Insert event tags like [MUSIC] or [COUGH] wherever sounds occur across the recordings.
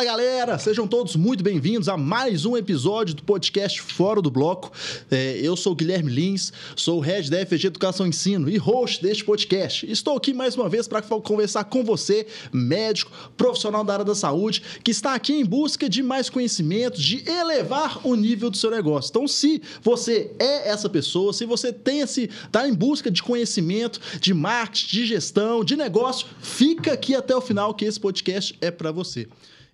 Fala galera, sejam todos muito bem-vindos a mais um episódio do podcast Fora do Bloco. É, eu sou Guilherme Lins, sou o Head da FG Educação e Ensino e host deste podcast. Estou aqui mais uma vez para conversar com você, médico, profissional da área da saúde, que está aqui em busca de mais conhecimento, de elevar o nível do seu negócio. Então, se você é essa pessoa, se você tem esse, está em busca de conhecimento, de marketing, de gestão, de negócio, fica aqui até o final que esse podcast é para você.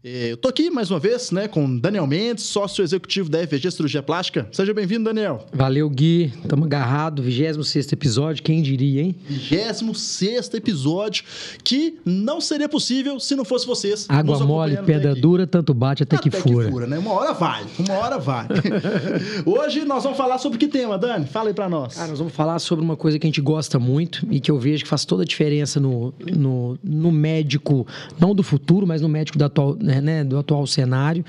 É, eu tô aqui mais uma vez, né, com Daniel Mendes, sócio executivo da FG Cirurgia Plástica. Seja bem-vindo, Daniel. Valeu, Gui. Estamos agarrados, 26 episódio, quem diria, hein? 26 episódio, que não seria possível se não fosse vocês. Água mole, pedra dura, tanto bate até, até que fura. que fura. né? Uma hora vai, uma hora vai. [LAUGHS] Hoje nós vamos falar sobre que tema, Dani? Fala aí pra nós. Cara, nós vamos falar sobre uma coisa que a gente gosta muito e que eu vejo que faz toda a diferença no, no, no médico, não do futuro, mas no médico da atual, né, né, do atual cenário,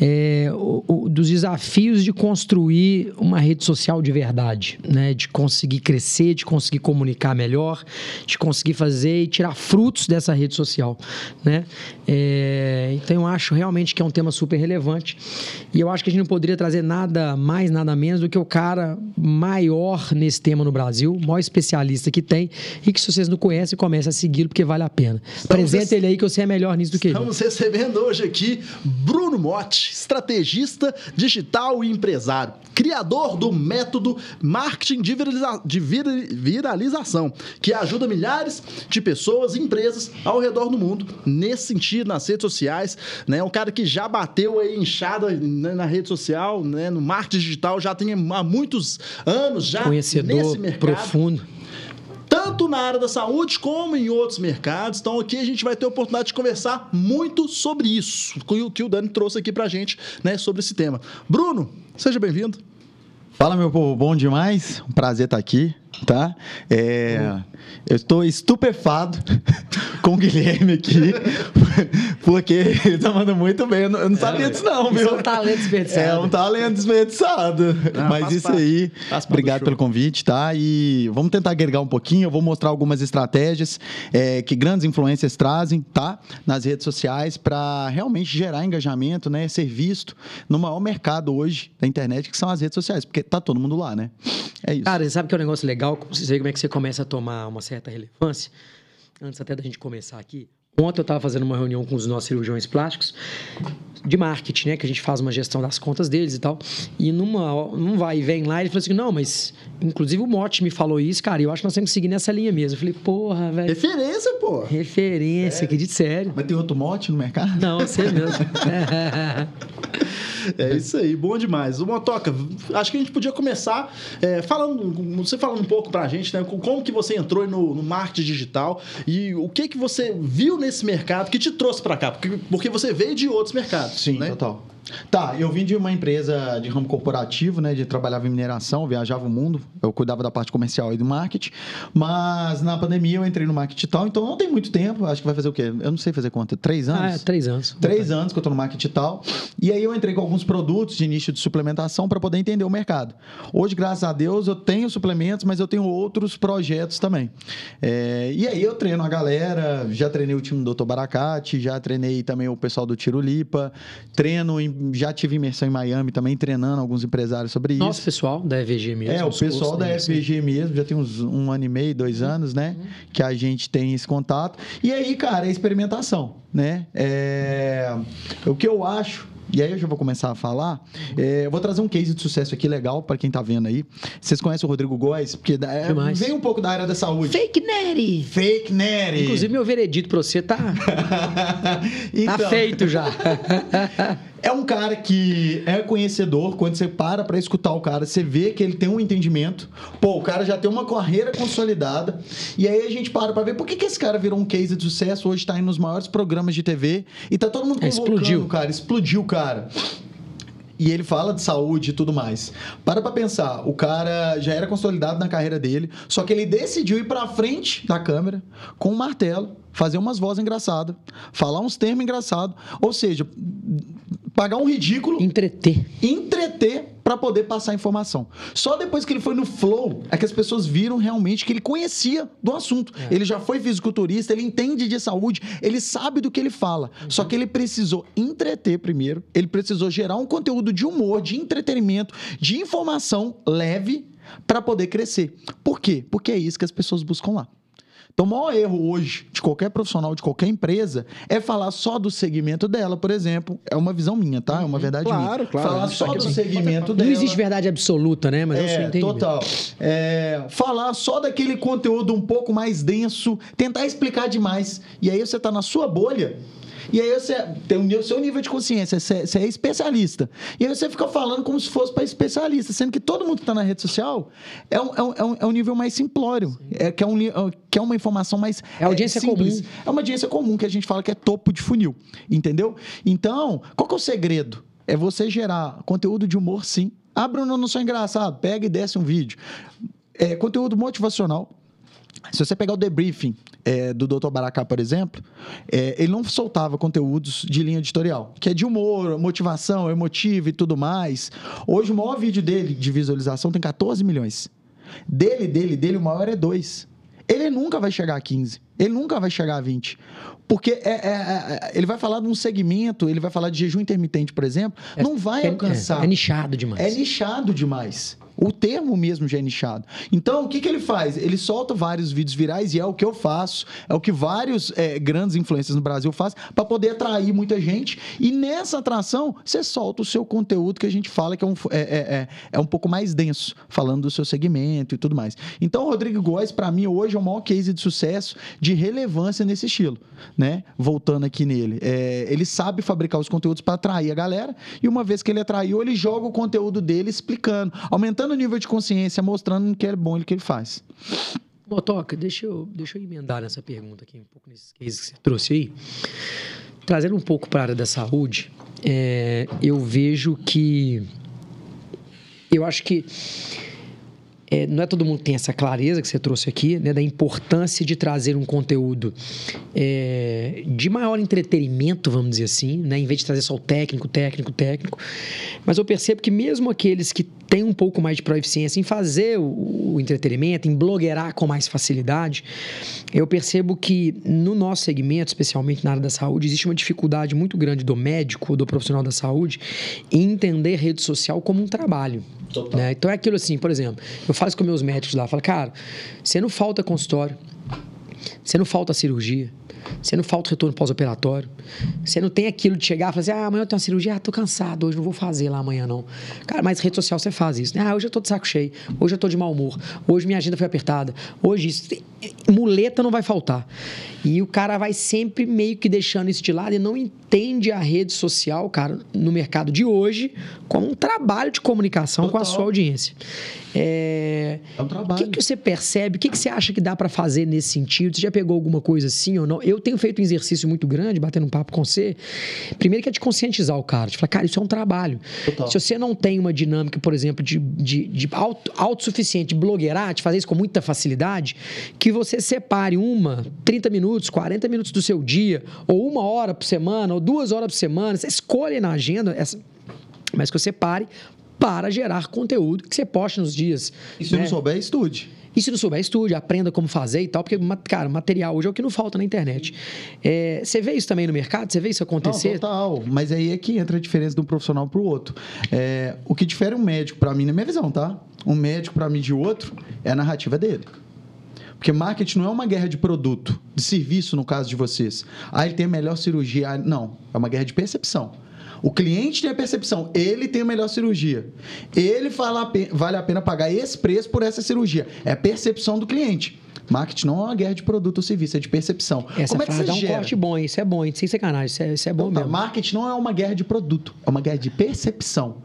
é, o, o, dos desafios de construir uma rede social de verdade, né, de conseguir crescer, de conseguir comunicar melhor, de conseguir fazer e tirar frutos dessa rede social, né? É, então eu acho realmente que é um tema super relevante e eu acho que a gente não poderia trazer nada mais, nada menos do que o cara maior nesse tema no Brasil, o maior especialista que tem e que se vocês não conhecem, comece a segui-lo porque vale a pena. Apresenta ele aí que você é melhor nisso do que Estamos ele. Estamos recebendo hoje aqui Bruno Motti, estrategista digital e empresário, criador do método marketing de, viraliza de vir viralização, que ajuda milhares de pessoas e empresas ao redor do mundo nesse sentido, nas redes sociais. Né? Um cara que já bateu aí inchada né, na rede social, né? no marketing digital, já tem há muitos anos já Conhecedor nesse mercado. profundo tanto na área da saúde como em outros mercados. Então aqui a gente vai ter a oportunidade de conversar muito sobre isso, o que o Dani trouxe aqui pra gente, né, sobre esse tema. Bruno, seja bem-vindo. Fala, meu povo, bom demais. Um prazer estar aqui, tá? É, eu estou estupefado [LAUGHS] com o Guilherme aqui, porque ele tá mandando muito bem. Eu não, eu não sabia é, disso, não, viu? É um talento desperdiçado. É um talento desperdiçado. Não, Mas isso parte, aí, obrigado pelo convite, tá? E vamos tentar agregar um pouquinho. Eu vou mostrar algumas estratégias é, que grandes influências trazem, tá? Nas redes sociais, para realmente gerar engajamento, né? Ser visto no maior mercado hoje da internet, que são as redes sociais, porque tá todo mundo lá, né? É isso. Cara, sabe que é um negócio legal? Você vê como é que você começa a tomar uma certa relevância? Antes até da gente começar aqui, Ontem eu estava fazendo uma reunião com os nossos cirurgiões plásticos de marketing, né? Que a gente faz uma gestão das contas deles e tal. E numa, num vai e vem lá, ele falou assim: não, mas inclusive o Mote me falou isso, cara, e eu acho que nós temos que seguir nessa linha mesmo. Eu falei, porra, velho. Referência, pô. Referência, é. acredite sério. Mas tem outro Mote no mercado? Não, você mesmo. [LAUGHS] é isso aí, bom demais. O Motoca, acho que a gente podia começar é, falando, você falando um pouco pra gente, né? Como que você entrou no, no marketing digital e o que que você viu nesse mercado que te trouxe para cá? Porque, porque você veio de outros mercados. Sim, né? total. Tá, eu vim de uma empresa de ramo corporativo, né? De trabalhava em mineração, viajava o mundo. Eu cuidava da parte comercial e do marketing. Mas na pandemia eu entrei no marketing tal, então não tem muito tempo. Acho que vai fazer o quê? Eu não sei fazer conta. Três anos? Ah, é, três anos. Três anos que eu tô no marketing tal. E aí eu entrei com alguns produtos de nicho de suplementação para poder entender o mercado. Hoje, graças a Deus, eu tenho suplementos, mas eu tenho outros projetos também. É, e aí eu treino a galera, já treinei o time do Dr. Baracate, já treinei também o pessoal do Tiro Lipa, treino em já tive imersão em Miami também, treinando alguns empresários sobre isso. Nosso pessoal da EVG mesmo. É, o pessoal da EVG mesmo, já tem uns um ano e meio, dois uhum. anos, né? Uhum. Que a gente tem esse contato. E aí, cara, é experimentação, né? É... O que eu acho e aí eu já vou começar a falar. É, eu vou trazer um case de sucesso aqui legal para quem tá vendo aí. Vocês conhecem o Rodrigo Góes? Porque é, vem um pouco da área da saúde. Fake Nery! Fake Nery! Inclusive, meu veredito para você tá, [LAUGHS] então... tá feito já. [LAUGHS] É um cara que é conhecedor. Quando você para para escutar o cara, você vê que ele tem um entendimento. Pô, o cara já tem uma carreira consolidada. E aí a gente para para ver por que, que esse cara virou um case de sucesso. Hoje está indo nos maiores programas de TV. E tá todo mundo é, explodiu. cara. Explodiu, cara. E ele fala de saúde e tudo mais. Para pra pensar, o cara já era consolidado na carreira dele, só que ele decidiu ir pra frente da câmera com um martelo, fazer umas vozes engraçadas, falar uns termos engraçados. Ou seja, pagar um ridículo, Entreter. entreter para poder passar a informação. Só depois que ele foi no flow é que as pessoas viram realmente que ele conhecia do assunto. Ele já foi fisiculturista, ele entende de saúde, ele sabe do que ele fala. Só que ele precisou entreter primeiro, ele precisou gerar um conteúdo de humor, de entretenimento, de informação leve para poder crescer. Por quê? Porque é isso que as pessoas buscam lá. Então, o maior erro hoje de qualquer profissional, de qualquer empresa, é falar só do segmento dela, por exemplo. É uma visão minha, tá? É uma verdade Claro, minha. claro. Falar Isso só do é- segmento Não dela. existe verdade absoluta, né? Mas é É, entendimento. total. É, falar só daquele conteúdo um pouco mais denso, tentar explicar demais. E aí você tá na sua bolha. E aí você tem o seu nível de consciência, você, você é especialista. E aí você fica falando como se fosse para especialista, sendo que todo mundo que está na rede social é um, é um- é um- é um nível mais simplório, é, que, é um, li- que é uma informação mais É audiência simples. comum. É uma audiência comum que a gente fala que é topo de funil, entendeu? Então, qual que é o segredo? É você gerar conteúdo de humor, sim. Ah, Bruno, eu não sou engraçado. Pega e desce um vídeo. É, conteúdo motivacional. Se você pegar o debriefing é, do Dr. Baracá, por exemplo, é, ele não soltava conteúdos de linha editorial, que é de humor, motivação, emotivo e tudo mais. Hoje, o maior vídeo dele de visualização tem 14 milhões. Dele, dele, dele, o maior é 2. Ele nunca vai chegar a 15. Ele nunca vai chegar a 20. Porque é- é- é- ele vai falar de um segmento, ele vai falar de jejum intermitente, por exemplo, não vai é, alcançar. É, é nichado demais. É nichado demais. O termo mesmo já é nichado. Então, o que, que ele faz? Ele solta vários vídeos virais e é o que eu faço, é o que vários é, grandes influencers no Brasil fazem para poder atrair muita gente. E nessa atração, você solta o seu conteúdo que a gente fala que é um, é, é, é- é um pouco mais denso, falando do seu segmento e tudo mais. Então, o Rodrigo Góes, para mim, hoje é o maior case de sucesso, de relevância nesse estilo. Né? Voltando aqui nele. É, ele sabe fabricar os conteúdos para atrair a galera, e uma vez que ele atraiu, ele joga o conteúdo dele explicando, aumentando o nível de consciência, mostrando que é bom o que ele faz. Motoca, deixa eu, deixa eu emendar nessa pergunta aqui, um pouco nesses cases que você trouxe aí. Trazendo um pouco para a área da saúde, é, eu vejo que. Eu acho que. É, não é todo mundo que tem essa clareza que você trouxe aqui, né, da importância de trazer um conteúdo é, de maior entretenimento, vamos dizer assim, né, em vez de trazer só o técnico, técnico, técnico. Mas eu percebo que mesmo aqueles que têm um pouco mais de proficiência em fazer o, o entretenimento, em blogueirar com mais facilidade, eu percebo que no nosso segmento, especialmente na área da saúde, existe uma dificuldade muito grande do médico ou do profissional da saúde em entender rede social como um trabalho. Né? Então é aquilo assim, por exemplo, eu falo isso com meus médicos lá, eu falo, cara, você não falta consultório, você não falta cirurgia, você não falta retorno pós-operatório, você não tem aquilo de chegar e falar assim, ah, amanhã eu tenho uma cirurgia, ah, tô cansado, hoje não vou fazer lá amanhã não. Cara, mas rede social você faz isso, né? Ah, hoje eu tô de saco cheio, hoje eu tô de mau humor, hoje minha agenda foi apertada, hoje isso. Muleta não vai faltar. E o cara vai sempre meio que deixando isso de lado e não entende a rede social, cara, no mercado de hoje, como um trabalho de comunicação com a Total. sua audiência. É... É um O trabalho. que, que você percebe? O que, que você acha que dá pra fazer nesse sentido? Você já pegou alguma coisa assim ou não? Eu tenho feito um exercício muito grande, batendo um papo com você. Primeiro que é de conscientizar o cara, de falar, cara, isso é um trabalho. Total. Se você não tem uma dinâmica, por exemplo, de, de, de auto, autossuficiente, de blogueirar, de fazer isso com muita facilidade, que você separe uma, 30 minutos, 40 minutos do seu dia, ou uma hora por semana, ou duas horas por semana, você escolhe na agenda essa, mas que você pare para gerar conteúdo que você poste nos dias. E se né? não souber, estude. E se não souber, estude, aprenda como fazer e tal, porque, cara, material hoje é o que não falta na internet. É, você vê isso também no mercado? Você vê isso acontecer? Não, total. Mas aí é que entra a diferença de um profissional para o outro. É, o que difere um médico para mim, na minha visão, tá? Um médico para mim de outro é a narrativa dele. Porque marketing não é uma guerra de produto, de serviço, no caso de vocês. Ah, ele tem a melhor cirurgia. Ah, não, é uma guerra de percepção. O cliente tem a percepção, ele tem a melhor cirurgia. Ele fala, vale a pena pagar esse preço por essa cirurgia. É a percepção do cliente. Marketing não é uma guerra de produto ou serviço, é de percepção. Essa Como é que você dá um gera? corte bom, isso é bom, sem sacanagem, isso é, isso é bom Tá, mesmo. marketing não é uma guerra de produto, é uma guerra de percepção.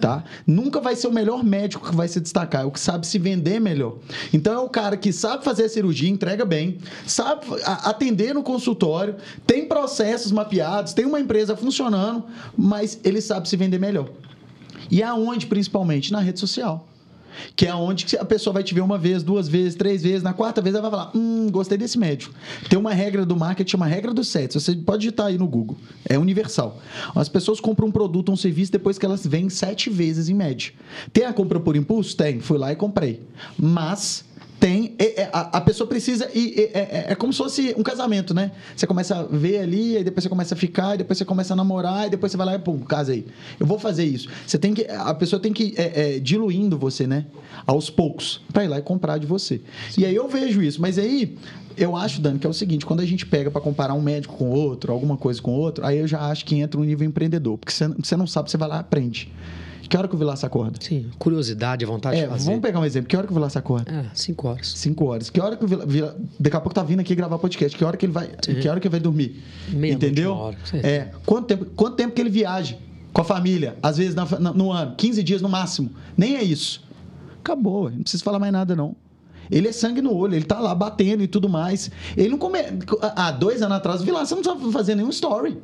Tá? Nunca vai ser o melhor médico que vai se destacar, é o que sabe se vender melhor. Então é o cara que sabe fazer a cirurgia, entrega bem, sabe atender no consultório, tem processos mapeados, tem uma empresa funcionando, mas ele sabe se vender melhor. E aonde, principalmente? Na rede social. Que é onde a pessoa vai te ver uma vez, duas vezes, três vezes. Na quarta vez ela vai falar: Hum, gostei desse médico. Tem uma regra do marketing, chama regra do sete. Você pode digitar aí no Google. É universal. As pessoas compram um produto um serviço depois que elas vêm sete vezes em média. Tem a compra por impulso? Tem. Fui lá e comprei. Mas tem. É, é, a, a, pessoa precisa. E, é, é, é, como se fosse um casamento, né? Você começa a ver ali, aí depois você começa a ficar, e depois você começa a namorar, e depois você vai lá e, pum, casa aí. Eu vou fazer isso. Você tem que. A pessoa tem que é, é, diluindo você, né? Aos poucos, para ir lá e comprar de você. Sim. E aí eu vejo isso. Mas aí. Eu acho, Dani, que é o seguinte: quando a gente pega para comparar um médico com outro, alguma coisa com outro, aí eu já acho que entra um nível empreendedor. Porque você não sabe, você vai lá e aprende. Que hora que o Vilaça acorda? Sim, curiosidade, vontade é, de fazer. Vamos pegar um exemplo. Que hora que o Vilaça acorda? Ah, cinco horas. Cinco horas. Que hora que o Vilaça... Daqui a pouco tá vindo aqui gravar podcast. Que hora que ele vai... Sim. Que hora que ele vai dormir? Meia Entendeu? Hora, é. Quanto tempo, quanto tempo que ele viaja com a família? Às vezes na, no ano. 15 dias no máximo. Nem é isso. Acabou. Não precisa falar mais nada, não. Ele é sangue no olho, ele tá lá batendo e tudo mais. Ele não come. Há dois anos atrás, o Vilaça não precisava fazer nenhum story.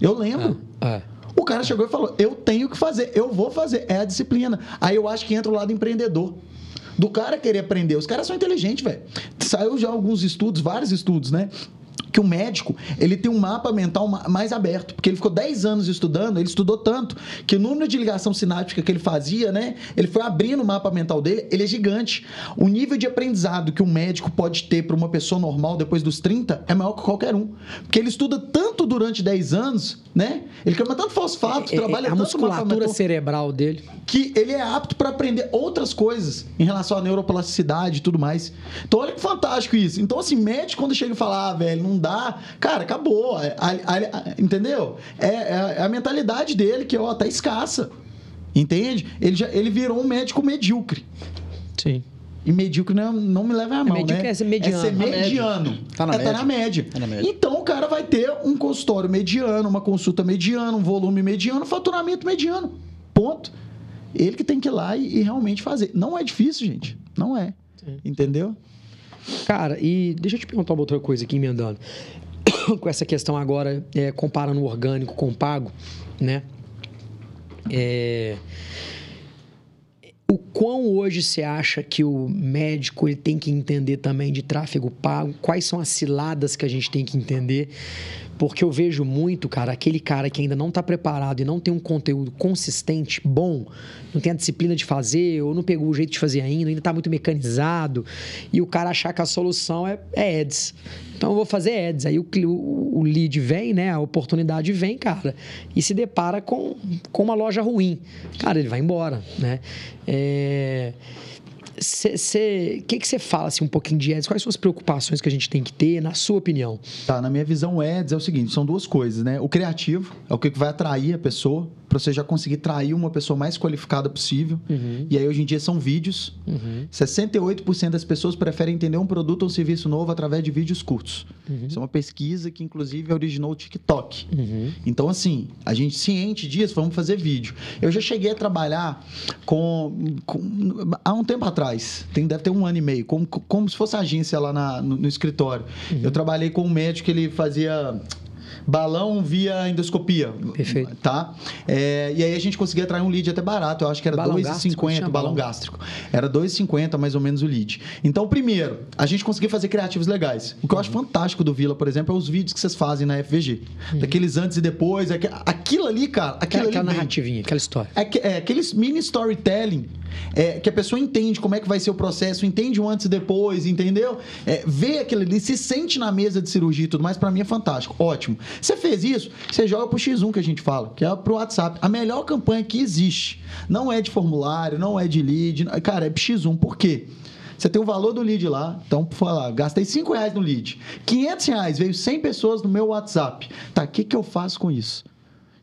Eu lembro. É. é. O cara chegou e falou: Eu tenho que fazer, eu vou fazer. É a disciplina. Aí eu acho que entra o lado empreendedor. Do cara querer aprender. Os caras são inteligentes, velho. Saiu já alguns estudos, vários estudos, né? Que o médico ele tem um mapa mental mais aberto, porque ele ficou 10 anos estudando, ele estudou tanto que o número de ligação sináptica que ele fazia, né? Ele foi abrindo o mapa mental dele, ele é gigante. O nível de aprendizado que um médico pode ter para uma pessoa normal depois dos 30 é maior que qualquer um. Porque ele estuda tanto durante 10 anos, né? Ele queima tanto fosfato, é, é trabalha é, a tanto musculatura cerebral dele que ele é apto para aprender outras coisas em relação à neuroplasticidade e tudo mais. Então olha que fantástico isso. Então assim, médico quando chega e fala, ah, velho, não dá. Cara, acabou. A, a, a, entendeu? É, é, é, a mentalidade dele que, ó, tá escassa. Entende? Ele, já, ele virou um médico medíocre. Sim. E medíocre não, não me leva a mão, é medíocre né? É ser mediano. É ser mediano. Tá na, é média. Tá na média. Tá na média. Então o cara vai ter um consultório mediano, uma consulta mediana, um volume mediano, um faturamento mediano. Ponto. Ele que tem que ir lá e, e realmente fazer. Não é difícil, gente. Não é. Sim. Entendeu? Cara, e deixa eu te perguntar uma outra coisa aqui, emendando. [COUGHS] com essa questão agora, é, comparando o orgânico com o pago, né? É... O quão hoje você acha que o médico ele tem que entender também de tráfego pago? Quais são as ciladas que a gente tem que entender? Porque eu vejo muito, cara, aquele cara que ainda não está preparado e não tem um conteúdo consistente, bom, não tem a disciplina de fazer, ou não pegou o jeito de fazer ainda, ainda está muito mecanizado, e o cara achar que a solução é, é ads. Então eu vou fazer ads. Aí o, o, o, lead vem, né? A oportunidade vem, cara, e se depara com, com uma loja ruim. Cara, ele vai embora, né? É o que, que você fala assim, um pouquinho de ads? Quais são as preocupações que a gente tem que ter, na sua opinião? Tá, na minha visão, ads é o seguinte: são duas coisas, né? O criativo é o que vai atrair a pessoa, para você já conseguir trair uma pessoa mais qualificada possível. Uhum. E aí, hoje em dia, são vídeos. Uhum. 68% das pessoas preferem entender um produto ou um serviço novo através de vídeos curtos. Uhum. Isso é uma pesquisa que, inclusive, originou o TikTok. Uhum. Então, assim, a gente ciente disso, vamos fazer vídeo. Eu já cheguei a trabalhar com, com há um tempo atrás, tem, deve ter um ano e meio, como, como se fosse agência lá na, no, no escritório. Uhum. Eu trabalhei com um médico que ele fazia balão via endoscopia. Perfeito. Tá? É, e aí a gente conseguia atrair um lead até barato. Eu acho que era 2,50 balão gástrico. Era 2,50 mais ou menos o lead. Então, primeiro, a gente conseguia fazer criativos legais. O que eu acho uhum. fantástico do Vila, por exemplo, é os vídeos que vocês fazem na FVG. Uhum. Daqueles antes e depois. Aquilo ali, cara. Aquilo aquela, ali narrativinha, aquela história. É, é, aqueles mini storytelling é, que a pessoa entende como é que vai ser o processo, entende o antes e depois, entendeu? É, vê aquilo ali, se sente na mesa de cirurgia e tudo mais, para mim é fantástico. Ótimo. Você fez isso, você joga pro X1 que a gente fala, que é pro WhatsApp. A melhor campanha que existe. Não é de formulário, não é de lead. Cara, é pro X1. Por quê? Você tem o valor do lead lá, então, por falar, gastei 5 reais no lead. 500 reais, veio 100 pessoas no meu WhatsApp. Tá, o que, que eu faço com isso?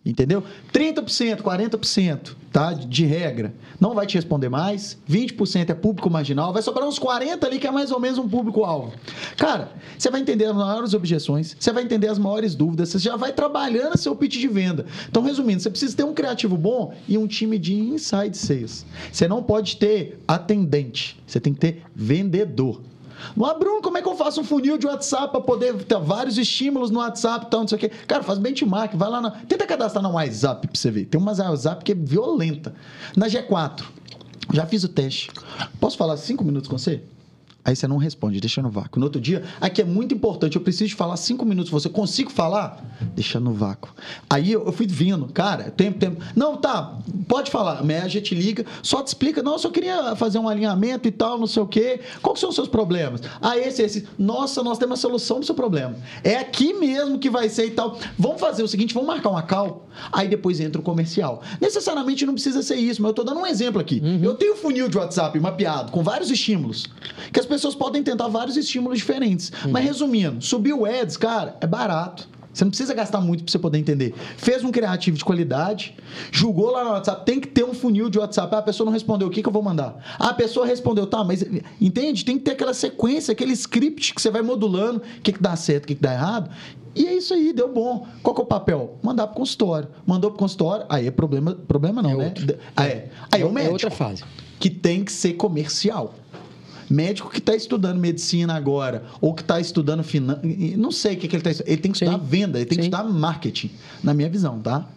Entendeu? 30%, 40%, tá? De regra. Não vai te responder mais. 20% é público marginal. Vai sobrar uns 40% ali que é mais ou menos um público-alvo. Cara, você vai entender as maiores objeções, você vai entender as maiores dúvidas, você já vai trabalhando seu pitch de venda. Então, resumindo, você precisa ter um criativo bom e um time de inside sales. Você não pode ter atendente, você tem que ter vendedor. Não, Bruno, como é que eu faço um funil de WhatsApp para poder ter vários estímulos no WhatsApp tal, não sei o quê? Cara, faz benchmark, vai lá na. Tenta cadastrar na WhatsApp para você ver. Tem uma WhatsApp que é violenta. Na G4. Já fiz o teste. Posso falar cinco minutos com você? Aí você não responde, deixa no vácuo. No outro dia, aqui é muito importante, eu preciso de falar cinco minutos. Você consigo falar? Deixa no vácuo. Aí eu fui vindo, cara, tempo, tempo. Não, tá, pode falar. A gente liga, só te explica. Não, eu só queria fazer um alinhamento e tal, não sei o quê. Quais são os seus problemas? Ah, esse, esse. Nossa, nós temos a solução do seu problema. É aqui mesmo que vai ser e tal. Vamos fazer o seguinte, vamos marcar uma call. Aí depois entra o comercial. Necessariamente não precisa ser isso, mas eu tô dando um exemplo aqui. Uhum. Eu tenho um funil de WhatsApp mapeado com vários estímulos que as pessoas podem tentar vários estímulos diferentes. Uhum. Mas resumindo, subir o ads, cara, é barato. Você não precisa gastar muito para você poder entender. Fez um criativo de qualidade, julgou lá no WhatsApp, tem que ter um funil de WhatsApp. Ah, a pessoa não respondeu, o que, que eu vou mandar? Ah, a pessoa respondeu, tá, mas entende? Tem que ter aquela sequência, aquele script que você vai modulando, o que, que dá certo, o que, que dá errado. E é isso aí, deu bom. Qual que é o papel? Mandar para consultório. Mandou para consultório, aí é problema, problema não, é né? Outro. Aí é, aí é o médico. É outra fase. Que tem que ser comercial. Médico que está estudando medicina agora, ou que está estudando finanças, não sei o que, que ele está estudando. Ele tem que estudar Sim. venda, ele tem Sim. que estudar marketing, na minha visão, tá?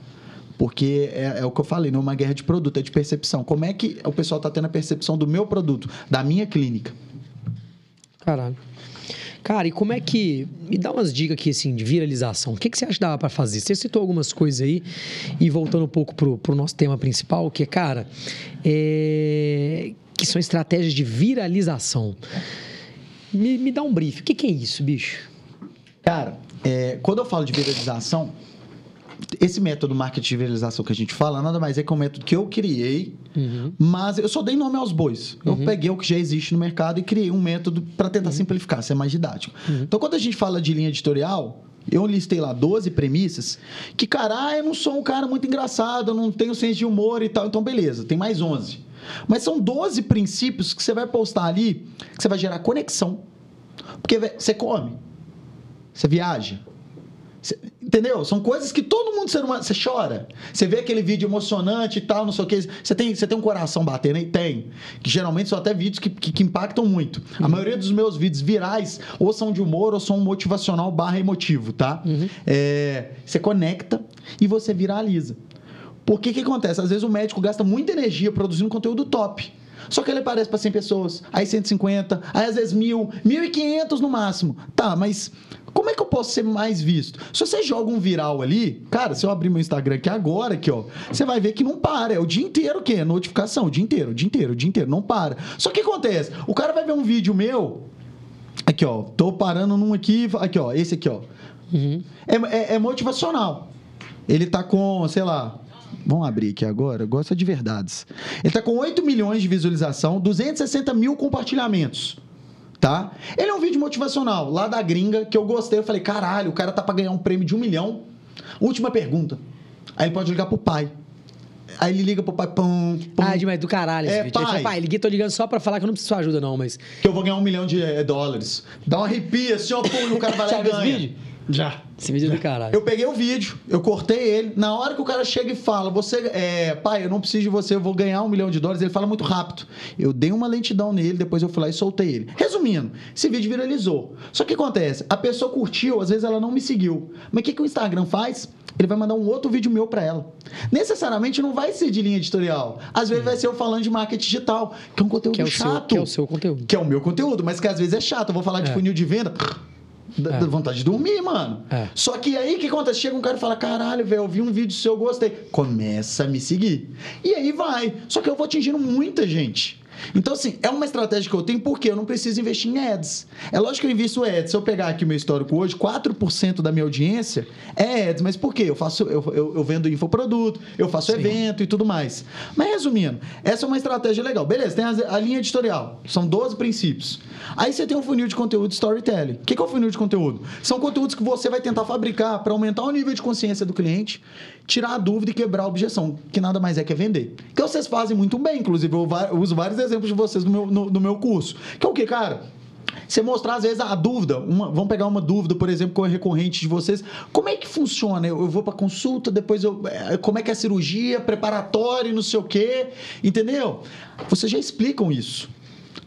Porque é, é, o que eu falei, não é uma guerra de produto, é de percepção. Como é que o pessoal está tendo a percepção do meu produto, da minha clínica? Caralho. Cara, e como é que. Me dá umas dicas aqui, assim, de viralização. O que, que você acha que dava para fazer? Você citou algumas coisas aí, e voltando um pouco pro, pro nosso tema principal, que é, cara, é que são estratégias de viralização. Me, me dá um brief. O que, que é isso, bicho? Cara, é, quando eu falo de viralização, esse método marketing de viralização que a gente fala, nada mais é que um método que eu criei, uhum. mas eu só dei nome aos bois. Eu uhum. peguei o que já existe no mercado e criei um método para tentar uhum. simplificar, ser mais didático. Uhum. Então, quando a gente fala de linha editorial, eu listei lá 12 premissas que, cara, eu não sou um cara muito engraçado, eu não tenho senso de humor e tal. Então, beleza, tem mais 11. Mas são 12 princípios que você vai postar ali, que você vai gerar conexão. Porque você come, você viaja. Você, entendeu? São coisas que todo mundo ser humano. Você chora. Você vê aquele vídeo emocionante e tal, não sei o que. Você tem, você tem um coração batendo e tem. Que geralmente são até vídeos que, que, que impactam muito. Uhum. A maioria dos meus vídeos virais ou são de humor ou são motivacional barra emotivo, tá? Uhum. É, você conecta e você viraliza. Porque o que acontece? Às vezes o médico gasta muita energia produzindo conteúdo top. Só que ele aparece para 100 pessoas, aí 150, aí às vezes 1.000, 1.500 no máximo. Tá, mas como é que eu posso ser mais visto? Se você joga um viral ali, cara, se eu abrir meu Instagram aqui agora, aqui, ó, você vai ver que não para. É o dia inteiro o quê? Notificação, o dia inteiro, o dia inteiro, o dia inteiro, não para. Só que o que acontece? O cara vai ver um vídeo meu, aqui, ó, tô parando num aqui, aqui, ó, esse aqui, ó. Uhum. É, é, é motivacional. Ele tá com, sei lá, Vamos abrir aqui agora. Gosta de verdades. Ele está com 8 milhões de visualização, 260 mil compartilhamentos. Tá? Ele é um vídeo motivacional, lá da gringa, que eu gostei. Eu falei, caralho, o cara tá para ganhar um prêmio de um milhão. Última pergunta. Aí ele pode ligar pro pai. Aí ele liga pro pai, pum, pum. Ah, demais, do caralho é. Pai. Ele fala, pai, liguei, tô ligando só pra falar que eu não preciso de sua ajuda, não, mas. Que eu vou ganhar um milhão de é, dólares. Dá uma arrepia, assim, ó, e o cara vai lá [LAUGHS] e ganha. Vídeo? Já. Esse vídeo é do caralho. Eu peguei o vídeo, eu cortei ele. Na hora que o cara chega e fala, você, é, pai, eu não preciso de você, eu vou ganhar um milhão de dólares, ele fala muito rápido. Eu dei uma lentidão nele, depois eu fui lá e soltei ele. Resumindo, esse vídeo viralizou. Só que acontece, a pessoa curtiu, às vezes ela não me seguiu. Mas o que, que o Instagram faz? Ele vai mandar um outro vídeo meu para ela. Necessariamente não vai ser de linha editorial. Às vezes vai ser eu falando de marketing digital, que é um conteúdo que é chato. Seu, que é o seu conteúdo. Que é o meu conteúdo, mas que às vezes é chato. Eu vou falar de é. funil de venda Dá, é. vontade de dormir, mano. É. Só que aí o que acontece? Chega um cara e fala: caralho, velho, eu vi um vídeo seu, eu gostei. Começa a me seguir. E aí vai. Só que eu vou atingindo muita gente. Então, assim, é uma estratégia que eu tenho porque eu não preciso investir em ads. É lógico que eu invisto em ads. Se eu pegar aqui o meu histórico hoje, 4% da minha audiência é ads. Mas por quê? Eu, faço, eu, eu, eu vendo infoproduto, eu faço Sim. evento e tudo mais. Mas resumindo, essa é uma estratégia legal. Beleza, tem a, a linha editorial. São 12 princípios. Aí você tem um funil de conteúdo storytelling. O que é o funil de conteúdo? São conteúdos que você vai tentar fabricar para aumentar o nível de consciência do cliente, tirar a dúvida e quebrar a objeção, que nada mais é que é vender. Que vocês fazem muito bem, inclusive eu uso vários exemplos de vocês no meu, no, no meu curso. Que é o que, cara? Você mostrar, às vezes, a dúvida. Uma, vamos pegar uma dúvida, por exemplo, que é recorrente de vocês. Como é que funciona? Eu, eu vou para consulta, depois eu. É, como é que é a cirurgia, preparatório, não sei o quê. Entendeu? Vocês já explicam isso.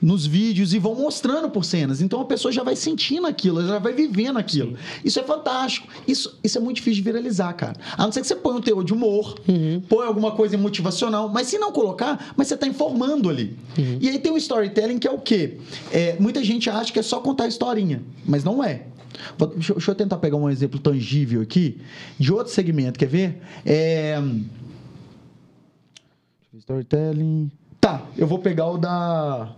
Nos vídeos e vão mostrando por cenas. Então a pessoa já vai sentindo aquilo, já vai vivendo aquilo. Sim. Isso é fantástico. Isso, isso é muito difícil de viralizar, cara. A não ser que você põe um teor de humor, uhum. põe alguma coisa motivacional, mas se não colocar, mas você está informando ali. Uhum. E aí tem o storytelling que é o quê? É, muita gente acha que é só contar historinha, mas não é. Deixa, deixa eu tentar pegar um exemplo tangível aqui de outro segmento, quer ver? É... Storytelling. Tá, eu vou pegar o da.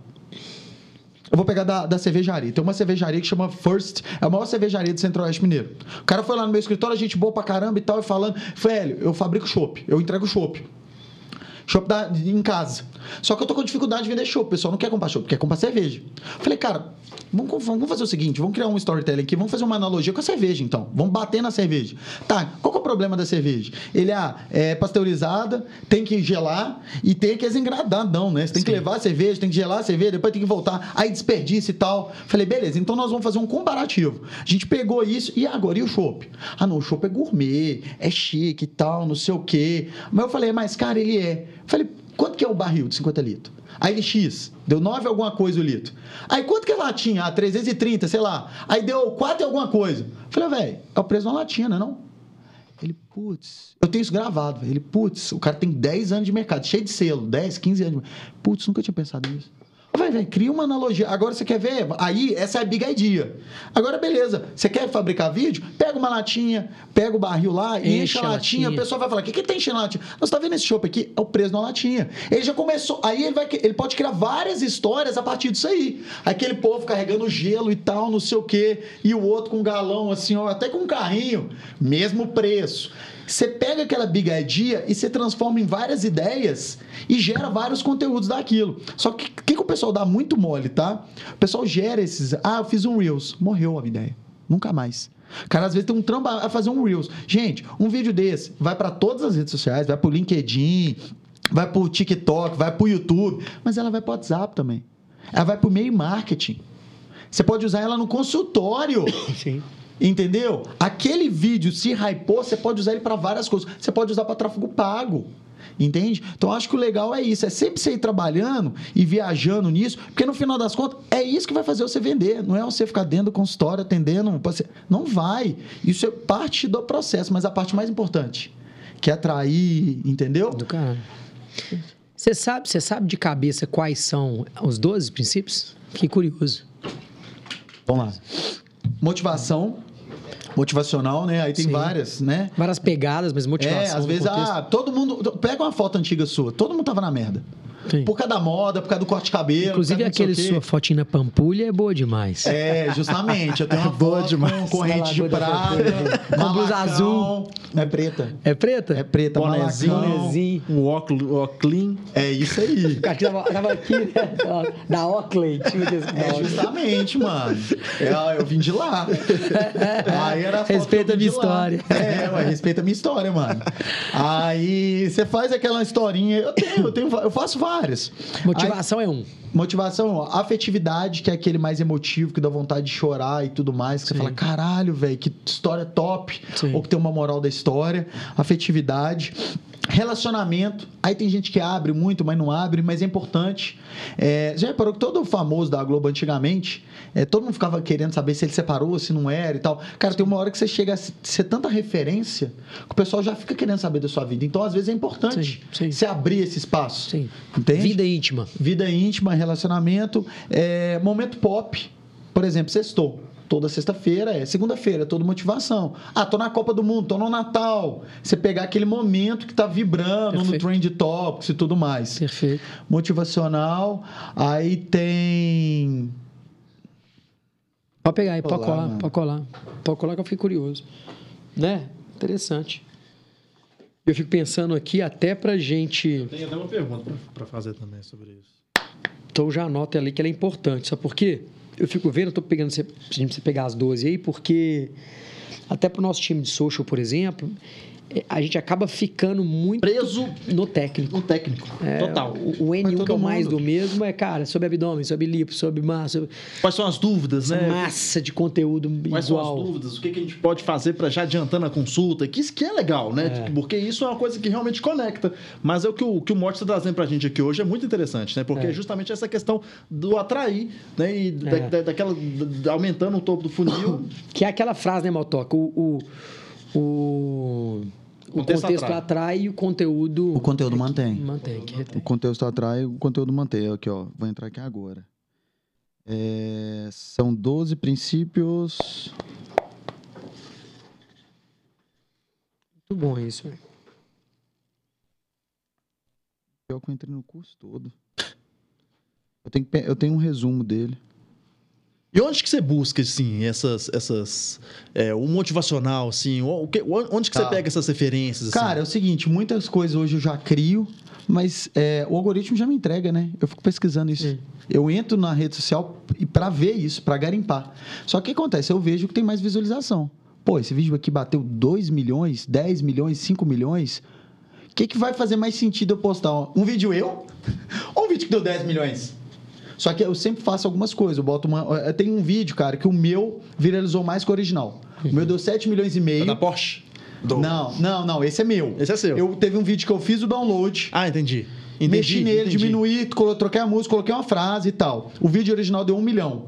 Eu vou pegar da, da cervejaria. Tem uma cervejaria que chama First, é a maior cervejaria do Centro-Oeste Mineiro. O cara foi lá no meu escritório, a gente boa pra caramba e tal, e falando, velho, eu fabrico chopp, eu entrego chopp. Chopp em casa. Só que eu tô com dificuldade de vender chopp. O pessoal não quer comprar chopp, quer comprar cerveja. Falei, cara, vamos, vamos fazer o seguinte: vamos criar um storytelling aqui, vamos fazer uma analogia com a cerveja, então. Vamos bater na cerveja. Tá, qual que é o problema da cerveja? Ele ah, é pasteurizada, tem que gelar e tem que desengradar, não, né? Você tem Sim. que levar a cerveja, tem que gelar a cerveja, depois tem que voltar, aí desperdício e tal. Falei, beleza, então nós vamos fazer um comparativo. A gente pegou isso e agora e o chopp? Ah, não, o chopp é gourmet, é chique e tal, não sei o quê. Mas eu falei, mas cara, ele é. Falei, quanto que é o barril de 50 litros? Aí ele X, deu 9 alguma coisa o litro. Aí quanto que é latinha? Ah, 330, sei lá. Aí deu 4 alguma coisa. Falei, velho, é o preço de uma latinha, não é não? Ele, putz, eu tenho isso gravado, velho. Ele, putz, o cara tem 10 anos de mercado, cheio de selo, 10, 15 anos de Putz, nunca tinha pensado nisso. Vai, vai, cria uma analogia. Agora você quer ver? Aí, essa é a big idea. Agora, beleza. Você quer fabricar vídeo? Pega uma latinha, pega o barril lá, enche, enche a latinha. O pessoal vai falar: o que, que tem enchendo a latinha? Você tá vendo esse chopp aqui? É o preço da latinha. Ele já começou. Aí ele, vai, ele pode criar várias histórias a partir disso aí. Aquele povo carregando gelo e tal, não sei o quê. E o outro com um galão, assim, ó, até com um carrinho. Mesmo preço. Você pega aquela big idea e você transforma em várias ideias e gera vários conteúdos daquilo. Só que o que, que o pessoal dá muito mole, tá? O pessoal gera esses. Ah, eu fiz um Reels. Morreu a ideia. Nunca mais. Cara, às vezes tem um trampo a fazer um Reels. Gente, um vídeo desse vai para todas as redes sociais, vai pro LinkedIn, vai pro TikTok, vai pro YouTube, mas ela vai pro WhatsApp também. Ela vai pro meio marketing. Você pode usar ela no consultório. Sim. Entendeu? Aquele vídeo se hypou, você pode usar ele para várias coisas. Você pode usar para tráfego pago. Entende? Então acho que o legal é isso, é sempre você ir trabalhando e viajando nisso, porque no final das contas é isso que vai fazer você vender, não é você ficar dentro do consultório atendendo, não vai. Isso é parte do processo, mas a parte mais importante, que é atrair, entendeu? Do cara. Você sabe, você sabe de cabeça quais são os 12 princípios? Que curioso. Vamos lá. Motivação, motivacional, né? Aí tem Sim. várias, né? Várias pegadas, mas motivação. É, às vezes, ah, todo mundo. Pega uma foto antiga sua, todo mundo tava na merda. Sim. Por causa da moda, por causa do corte de cabelo. Inclusive, aquele sua fotinha na pampulha é boa demais. É, justamente. Eu tenho [LAUGHS] uma boa demais. com corrente de prata, [LAUGHS] com blusa azul. É preta. É preta? É preta, bonezinho. bonezinho. Um óculos, óculos. É isso aí. [LAUGHS] O cara tava, aqui, né? Da Oakley. É, justamente, mano. É, eu vim de lá. Aí era Respeita a minha história. É, mas respeita a minha história, mano. Aí você faz aquela historinha. Eu tenho, eu tenho, eu faço várias Motivação Aí, é um. Motivação é um. Afetividade, que é aquele mais emotivo, que dá vontade de chorar e tudo mais. Que Sim. você fala, caralho, velho, que história top. Sim. Ou que tem uma moral da história. Afetividade. Relacionamento. Aí tem gente que abre muito, mas não abre, mas é importante. É, já reparou que todo famoso da Globo antigamente, é, todo mundo ficava querendo saber se ele separou, se não era e tal. Cara, tem uma hora que você chega a ser tanta referência que o pessoal já fica querendo saber da sua vida. Então, às vezes, é importante sim, sim. você abrir esse espaço. Sim. Entende? Vida íntima. Vida íntima, relacionamento. É, momento pop. Por exemplo, sextou toda sexta-feira é segunda-feira, é toda motivação. Ah, tô na Copa do Mundo, tô no Natal. Você pegar aquele momento que tá vibrando Perfeito. no Trend Topics e tudo mais. Perfeito. Motivacional. Aí tem. Pode pegar aí, pode colar, pode colar. Pode colar que eu fiquei curioso. Né? Interessante. Eu fico pensando aqui até pra gente. Tem até uma pergunta para fazer também sobre isso. Então já anota ali que ela é importante. Sabe por quê? eu fico vendo, estou pegando, pedindo você pegar as 12 aí, porque até para o nosso time de social, por exemplo, a gente acaba ficando muito Preso no técnico. no técnico. É, Total. O, o Mas N1 todo que é o mais mundo. do mesmo é, cara, sobre abdômen, sobre lipo, sobre massa, sobre Quais são as dúvidas, né? massa de conteúdo Quais são as igual. dúvidas? O que, que a gente pode fazer para já adiantando a consulta? Que isso que é legal, né? Porque isso é uma coisa que realmente conecta. Mas é o que o, que o Morte está trazendo pra gente aqui hoje é muito interessante, né? Porque é, É. justamente essa questão do atrair, né? E da- É. da- daquela. da- aumentando o topo do funil. [COUGHS] Que é aquela frase, né, Motoca? O, o, o, o contexto contexto, atrai. atrai. e o conteúdo... O conteúdo mantém. Mantém, que O conteúdo atrai, o conteúdo mantém. Aqui, ó. Vou entrar aqui agora. É, são 12 princípios. Muito bom isso, velho. Pior que eu entrei no curso todo. Eu tenho, eu tenho um resumo dele. E onde que você busca, assim, essas. essas é, o motivacional, assim? Que- onde que Tá. você pega essas referências? assim? Cara, é o seguinte, muitas coisas hoje eu já crio, mas é, o algoritmo já me entrega, né? Eu fico pesquisando isso. Sim. Eu entro na rede social e para ver isso, para garimpar. Só que o que acontece? Eu vejo que tem mais visualização. Pô, esse vídeo aqui bateu 2 milhões, 10 milhões, 5 milhões. O que, que vai fazer mais sentido eu postar? Um vídeo eu [LAUGHS] ou um vídeo que deu 10 milhões? Só que eu sempre faço algumas coisas. Eu boto uma. eu tenho um vídeo, cara, que o meu viralizou mais que o original. O meu deu 7 milhões e É meio. da Porsche? Do- Não, não, não. Esse é meu. Esse é seu. Eu teve um vídeo que eu fiz o download. Ah, entendi. Entendi, mexi nele, entendi. diminuí, troquei a música, coloquei uma frase e tal. O vídeo original deu um milhão.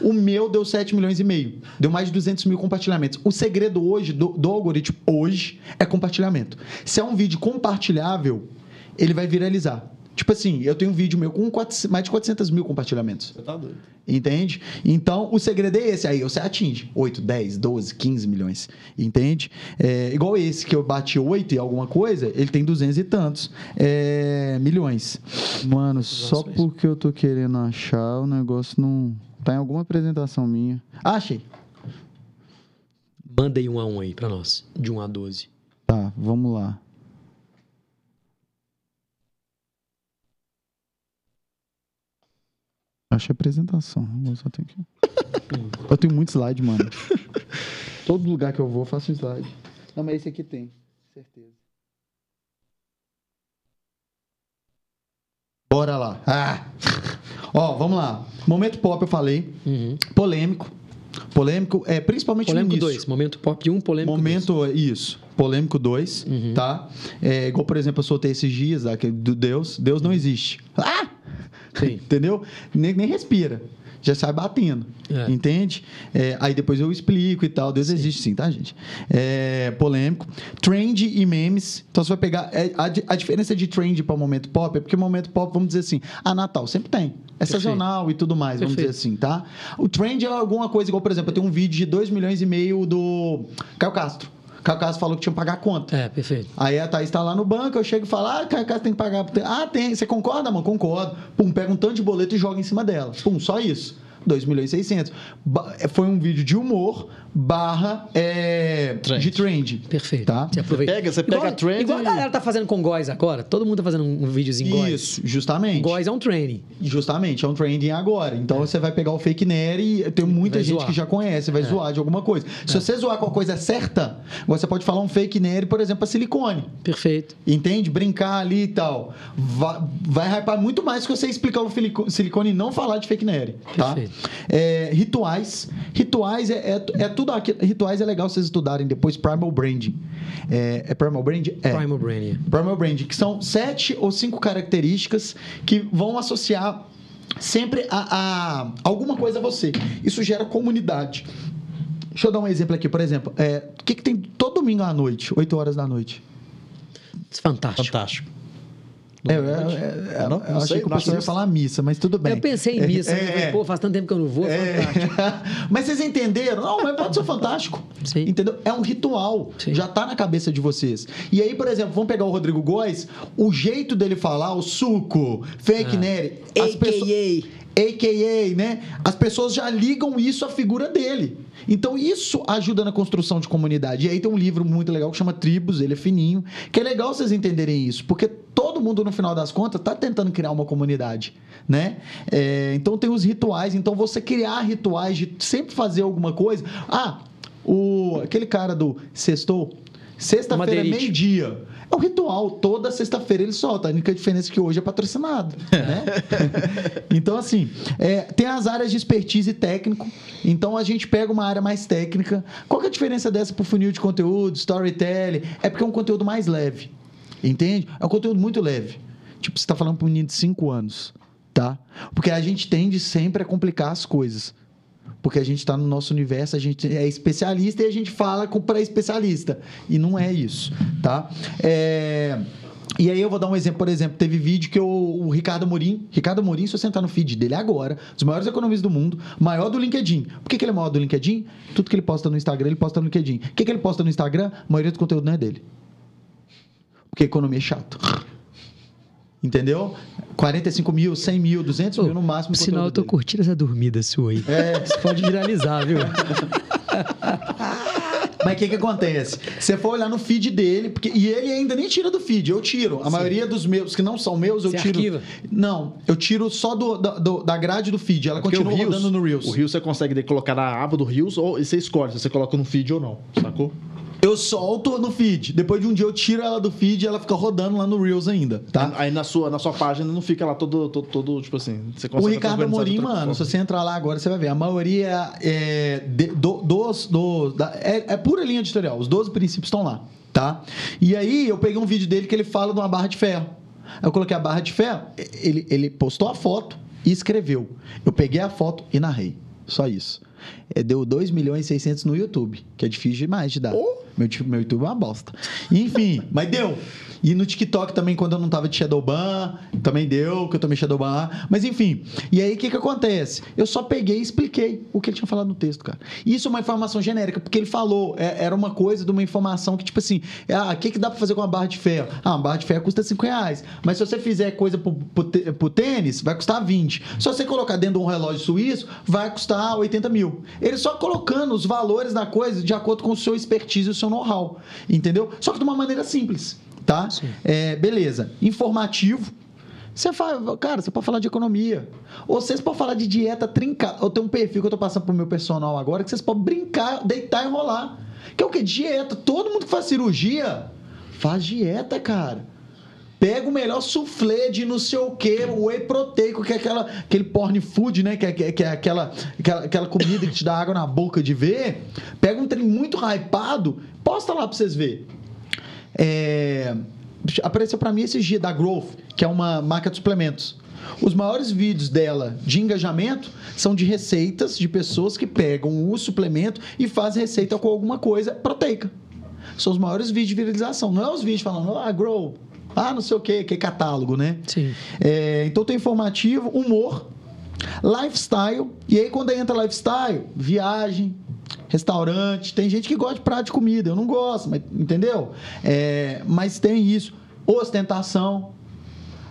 O meu deu 7 milhões e meio. Deu mais de 200 mil compartilhamentos. O segredo hoje do, do algoritmo hoje é compartilhamento. Se é um vídeo compartilhável, ele vai viralizar. Tipo assim, eu tenho um vídeo meu com 400 mais de 400 mil compartilhamentos. Você tá doido. Entende? Então, o segredo é esse. Aí você atinge 8, 10, 12, 15 milhões. Entende? É, igual esse que eu bati 8 e alguma coisa, ele tem 200 e tantos é, milhões. Mano, só porque eu tô querendo achar, o negócio não. Tá em alguma apresentação minha. Ah, achei. Manda aí um a um aí pra nós, de 1 a 12. Tá, vamos lá. Achei a apresentação. Eu só tenho que... Eu tenho muito slide, mano. [LAUGHS] Todo lugar que eu vou, eu faço slide. Não, mas esse aqui tem. Certeza. Bora lá. Ah! Ó, vamos lá. Momento pop eu falei. Uhum. Polêmico. Polêmico, é principalmente Polêmico no início. 2, momento pop de 1, um, polêmico Momento, isso. Polêmico 2, Uhum. tá? É, igual, por exemplo, eu soltei esses dias, aquele do Deus. Deus não existe. Ah! Sim. [LAUGHS] Entendeu? Nem, nem respira. Já sai batendo. É. Entende? É, aí depois eu explico e tal. Deus existe sim, tá, gente? É, polêmico. Trend e memes. Então você vai pegar. é, a, a diferença de trend para momento pop é porque momento pop, vamos dizer assim, a Natal sempre tem. É Perfeito. sazonal e tudo mais, vamos Perfeito. dizer assim, tá? O trend é alguma coisa, igual, por exemplo, eu tenho um vídeo de 2 milhões e meio do Caio Castro. Castro falou que tinha que pagar a conta. É, perfeito. Aí a Thaís tá lá no banco, eu chego e falo, ah, Castro tem que pagar. Ah, tem. Você concorda, mano? Concordo. Pum, pega um tanto de boleto e joga em cima dela. Pum, só isso. 2 milhões e 600. Ba- Foi um vídeo de humor barra é, Trend. de trend. Perfeito. Tá? Você aproveita. pega- você pega igual, a trend Igual a galera tá fazendo com góis agora. Todo mundo tá fazendo um videozinho góis. Isso, justamente. Góis é um training. Justamente, é um trending agora. Então você vai pegar o fake nerd e tem muita Vai gente zoar. que já conhece, vai É. zoar de alguma coisa. Se você zoar com a coisa certa, você pode falar um fake nerd, por exemplo, a silicone. Perfeito. Entende? Brincar ali e tal. Vai, vai hypar muito mais que você explicar o silicone e não falar de fake nerd, tá? Perfeito. É, rituais. Rituais é, é, é tudo aquilo. Rituais é legal vocês estudarem depois. Primal Branding. É, é Primal Branding? É. Primal Brain. Primal Branding, que são sete ou cinco características que vão associar sempre a, a alguma coisa a você. Isso gera comunidade. Deixa eu dar um exemplo aqui, por exemplo. é, O que, que tem todo domingo à noite, 8 horas da noite? Fantástico. Fantástico. É, é, é, é, Não, eu não achei sei, que o pessoal ia falar missa, mas tudo bem. Eu pensei em missa. É, mas eu falei, é. Pô, faz tanto tempo que eu não vou. É. Fantástico. [LAUGHS] Mas vocês entenderam? Não, mas pode ser fantástico. Sim. Entendeu? É um ritual. Sim. Já tá na cabeça de vocês. E aí, por exemplo, vamos pegar o Rodrigo Góes, o jeito dele falar, o suco, fake Ah. nerd. as pessoas- AKA. Né? As pessoas já ligam isso à figura dele. Então, isso ajuda na construção de comunidade. E aí tem um livro muito legal que chama Tribos, ele é fininho, que é legal vocês entenderem isso, porque todo mundo, no final das contas, tá tentando criar uma comunidade, né? É, então, tem os rituais. Então, você criar rituais de sempre fazer alguma coisa. Ah, o, aquele cara do Sextou, Sexta-feira, meio-dia. É o ritual. Toda sexta-feira ele solta. A única diferença é que hoje é patrocinado. Né? [LAUGHS] então, assim, é, tem as áreas de expertise técnico. Então, a gente pega uma área mais técnica. Qual é a diferença dessa pro funil de conteúdo, storytelling? É porque é um conteúdo mais leve. Entende? É um conteúdo muito leve. Tipo, você está falando para um menino de 5 anos, tá? Porque a gente tende sempre a complicar as coisas. Porque a gente está no nosso universo, a gente é especialista e a gente fala para especialista. E não é isso, tá? É... E aí eu vou dar um exemplo, por exemplo, teve vídeo que o Ricardo Morim, Ricardo Morim, se você entrar no feed dele agora, dos maiores economistas do mundo, maior do LinkedIn. Por que, que ele é maior do LinkedIn? Tudo que ele posta no Instagram, ele posta no LinkedIn. O que, que ele posta no Instagram? A maioria do conteúdo não é dele. Porque economia é chato. Entendeu? 45 mil, 100 mil, 200 mil no máximo. Por sinal, eu tô dele. curtindo essa dormida sua aí. É. Isso pode viralizar, viu? [LAUGHS] Mas o que que acontece? Você for olhar no feed dele, porque, e ele ainda nem tira do feed, eu tiro. A maioria dos meus, que não são meus, eu Você tiro. arquiva? Não, eu tiro só do, da, do- da grade do feed. Ela Porque continua Reels, rodando no Reels. O Reels você consegue colocar na aba do Reels ou e você escolhe se você coloca no feed ou não, sacou? Eu solto no feed. Depois de um dia eu tiro ela do feed e ela fica rodando lá no Reels ainda, tá? Aí na sua, na sua página não fica lá todo, todo, todo, tipo assim, você O Ricardo Amorim, mano, se você entrar lá agora, você vai ver. A maioria é de- do- dos. dos- da- é, é pura linha editorial. Os 12 princípios estão lá, tá? E aí eu peguei um vídeo dele que ele fala de uma barra de ferro. Eu coloquei a barra de ferro, ele, ele postou a foto e escreveu. Eu peguei a foto e narrei. Só isso. É, deu 2 milhões e 600 no YouTube, que é difícil demais de dar. Meu, meu YouTube é uma bosta. Enfim, [LAUGHS] mas deu. E no TikTok também, quando eu não tava de Shadowban, também deu, que eu tomei Shadowban lá. Mas enfim, e aí o que que acontece? Eu só peguei e expliquei o que ele tinha falado no texto, cara. Isso é uma informação genérica, porque ele falou, é- era uma coisa de uma informação que, tipo assim, é, ah, o que que dá pra fazer com uma barra de ferro? Ah, uma barra de ferro custa 5 reais. Mas se você fizer coisa pro, pro, pro tênis, vai custar 20. Se você colocar dentro de um relógio suíço, vai custar 80 mil. Ele só colocando os valores da coisa de acordo com o seu expertise e o seu know-how. Entendeu? Só que de uma maneira simples. Tá? É, beleza. Informativo. Você fala, cara, você pode falar de economia. Ou vocês podem falar de dieta trincada. Eu tenho um perfil que eu tô passando pro meu personal agora que vocês podem brincar, deitar e rolar. Que é o quê? Dieta. Todo mundo que faz cirurgia faz dieta, cara. Pega o melhor soufflé de não sei o que, o whey proteico, que é aquela, aquele porn food, né? Que é, que é- que é aquela, aquela, aquela comida que te dá água na boca de ver. Pega um trem muito hypado, posta lá pra vocês verem. É, apareceu pra mim esses dias da Growth, que é uma marca de suplementos. Os maiores vídeos dela de engajamento são de receitas de pessoas que pegam o suplemento e fazem receita com alguma coisa proteica. São os maiores vídeos de viralização. Não é os vídeos falando, ah, Grow, ah, não sei o que, que é catálogo, né? Sim. É, então tem informativo, humor, lifestyle. E aí, quando entra lifestyle, viagem, restaurante. Tem gente que gosta de prato de comida. Eu não gosto, mas, entendeu? É, mas tem isso. Ostentação.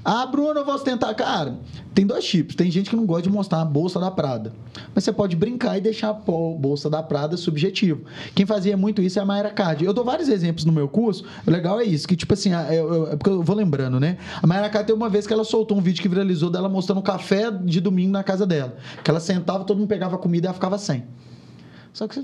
Ah, Bruno, eu vou ostentar. Cara, tem dois tipos. Tem gente que não gosta de mostrar a bolsa da Prada. Mas você pode brincar e deixar a bolsa da Prada subjetivo. Quem fazia muito isso é a Mayra Card. Eu dou vários exemplos no meu curso. O legal é isso, que tipo assim, é porque eu vou lembrando, né? A Mayra Card tem uma vez que ela soltou um vídeo que viralizou dela mostrando café de domingo na casa dela. Que ela sentava, todo mundo pegava comida e ela ficava sem. Só que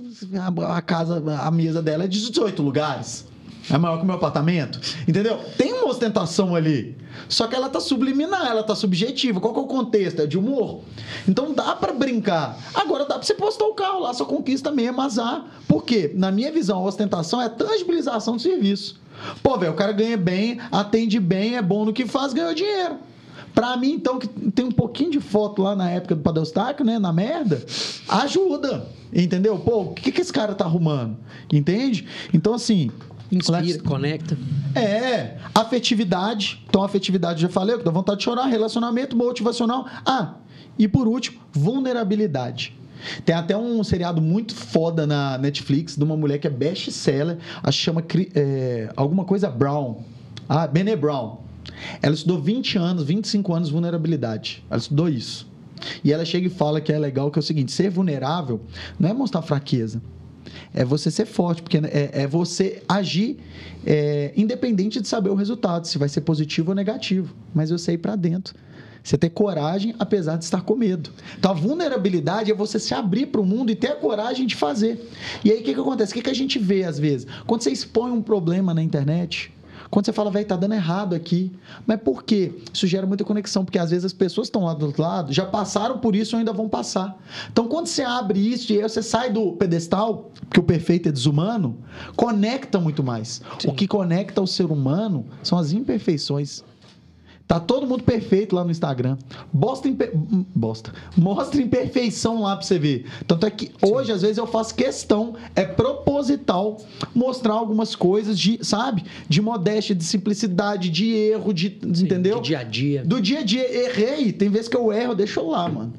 a, casa, a mesa dela é de 18 lugares. É maior que o meu apartamento. Entendeu? Tem uma ostentação ali. Só que ela tá subliminar, ela tá subjetiva. Qual que é o contexto? É de humor. Então dá pra brincar. Agora dá pra você postar o carro lá, sua conquista mesmo, azar. Por quê? Na minha visão, a ostentação é a tangibilização do serviço. Pô, velho, o cara ganha bem, atende bem, é bom no que faz, ganhou dinheiro. Pra mim, então, que tem um pouquinho de foto lá na época do Padostáquio, né? Na merda, ajuda. Entendeu? Pô, o que, que esse cara tá arrumando? Entende? Então, assim. Inspira, life- conecta. É, afetividade. Então, afetividade já falei, que dá vontade de chorar, relacionamento motivacional. Ah, e por último, vulnerabilidade. Tem até um seriado muito foda na Netflix de uma mulher que é best-seller, acho que chama é, alguma coisa Brown. Ah, Bene Brown. Ela estudou 20 anos, 25 anos de vulnerabilidade. Ela estudou isso. E ela chega e fala que é legal, que é o seguinte: ser vulnerável não é mostrar fraqueza. É você ser forte, porque é, é você agir é, independente de saber o resultado, se vai ser positivo ou negativo. Mas eu sei para dentro. Você ter coragem, apesar de estar com medo. Então, a vulnerabilidade é você se abrir para o mundo e ter a coragem de fazer. E aí, o que, que acontece? O que, que a gente vê, às vezes? Quando você expõe um problema na internet, quando você fala, velho, tá dando errado aqui. Mas por quê? Isso gera muita conexão, porque às vezes as pessoas estão lá do outro lado, já passaram por isso ou ainda vão passar. Então, quando você abre isso e aí você sai do pedestal, porque o perfeito é desumano, conecta muito mais. Sim. O que conecta o ser humano são as imperfeições. Tá todo mundo perfeito lá no Instagram. Bosta, imper... hum, bosta. Mostra imperfeição lá pra você ver. Tanto é que hoje, às vezes, eu faço questão, é proposital, mostrar algumas coisas de, sabe? De modéstia, de simplicidade, de erro, de. Sim, entendeu? Do dia a dia. Do dia a dia. Errei. Tem vezes que eu erro, deixa eu lá, mano.